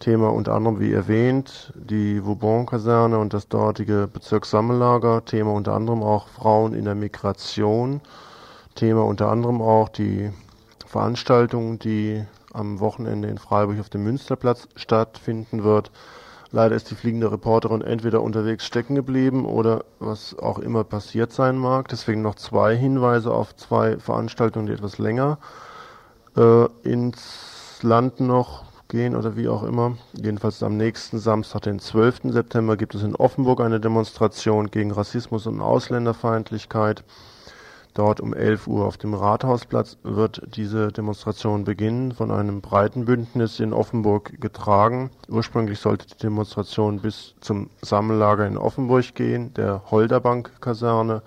Thema unter anderem, wie erwähnt, die Vauban-Kaserne und das dortige Bezirkssammellager. Thema unter anderem auch Frauen in der Migration. Thema unter anderem auch die Veranstaltung, die am Wochenende in Freiburg auf dem Münsterplatz stattfinden wird. Leider ist die fliegende Reporterin entweder unterwegs stecken geblieben oder was auch immer passiert sein mag. Deswegen noch zwei Hinweise auf zwei Veranstaltungen, die etwas länger äh, ins Land noch gehen oder wie auch immer. Jedenfalls am nächsten Samstag, den 12. September, gibt es in Offenburg eine Demonstration gegen Rassismus und Ausländerfeindlichkeit. Dort um 11 Uhr auf dem Rathausplatz wird diese Demonstration beginnen, von einem breiten Bündnis in Offenburg getragen. Ursprünglich sollte die Demonstration bis zum Sammellager in Offenburg gehen, der Holderbank-Kaserne.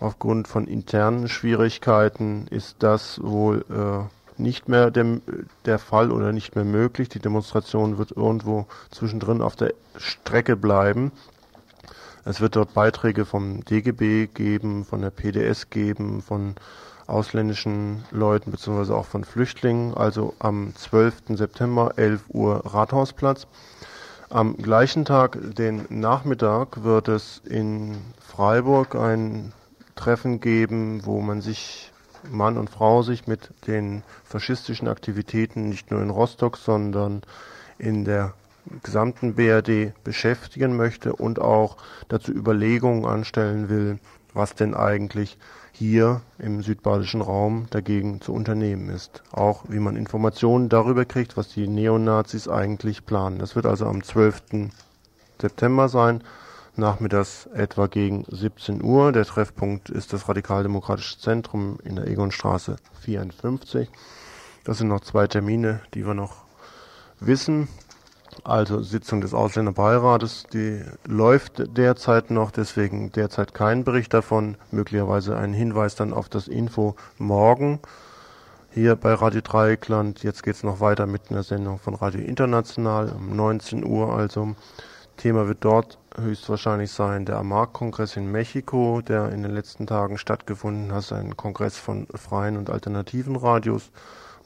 Aufgrund von internen Schwierigkeiten ist das wohl äh, nicht mehr dem, der Fall oder nicht mehr möglich. Die Demonstration wird irgendwo zwischendrin auf der Strecke bleiben. Es wird dort Beiträge vom DGB geben, von der PDS geben, von ausländischen Leuten beziehungsweise auch von Flüchtlingen. Also am 12. September 11 Uhr Rathausplatz. Am gleichen Tag, den Nachmittag, wird es in Freiburg ein Treffen geben, wo man sich Mann und Frau sich mit den faschistischen Aktivitäten nicht nur in Rostock, sondern in der gesamten BRD beschäftigen möchte und auch dazu Überlegungen anstellen will, was denn eigentlich hier im südbadischen Raum dagegen zu unternehmen ist. Auch wie man Informationen darüber kriegt, was die Neonazis eigentlich planen. Das wird also am 12. September sein, nachmittags etwa gegen 17 Uhr. Der Treffpunkt ist das Radikaldemokratische Zentrum in der Egonstraße 54. Das sind noch zwei Termine, die wir noch wissen. Also Sitzung des Ausländerbeirates, die läuft derzeit noch, deswegen derzeit kein Bericht davon, möglicherweise ein Hinweis dann auf das Info morgen hier bei Radio Dreieckland. Jetzt geht's noch weiter mit einer Sendung von Radio International um 19 Uhr. Also Thema wird dort höchstwahrscheinlich sein der AMAG-Kongress in Mexiko, der in den letzten Tagen stattgefunden hat, ein Kongress von freien und alternativen Radios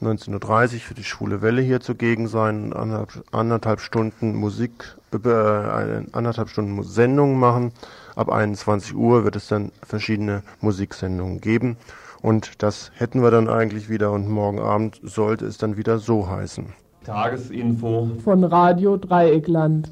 19.30 Uhr für die Schwule Welle hier zugegen sein, anderthalb, anderthalb Stunden Musik, eine anderthalb Stunden Sendung machen. Ab 21 Uhr wird es dann verschiedene Musiksendungen geben. Und das hätten wir dann eigentlich wieder und morgen Abend sollte es dann wieder so heißen.
Tagesinfo von Radio Dreieckland.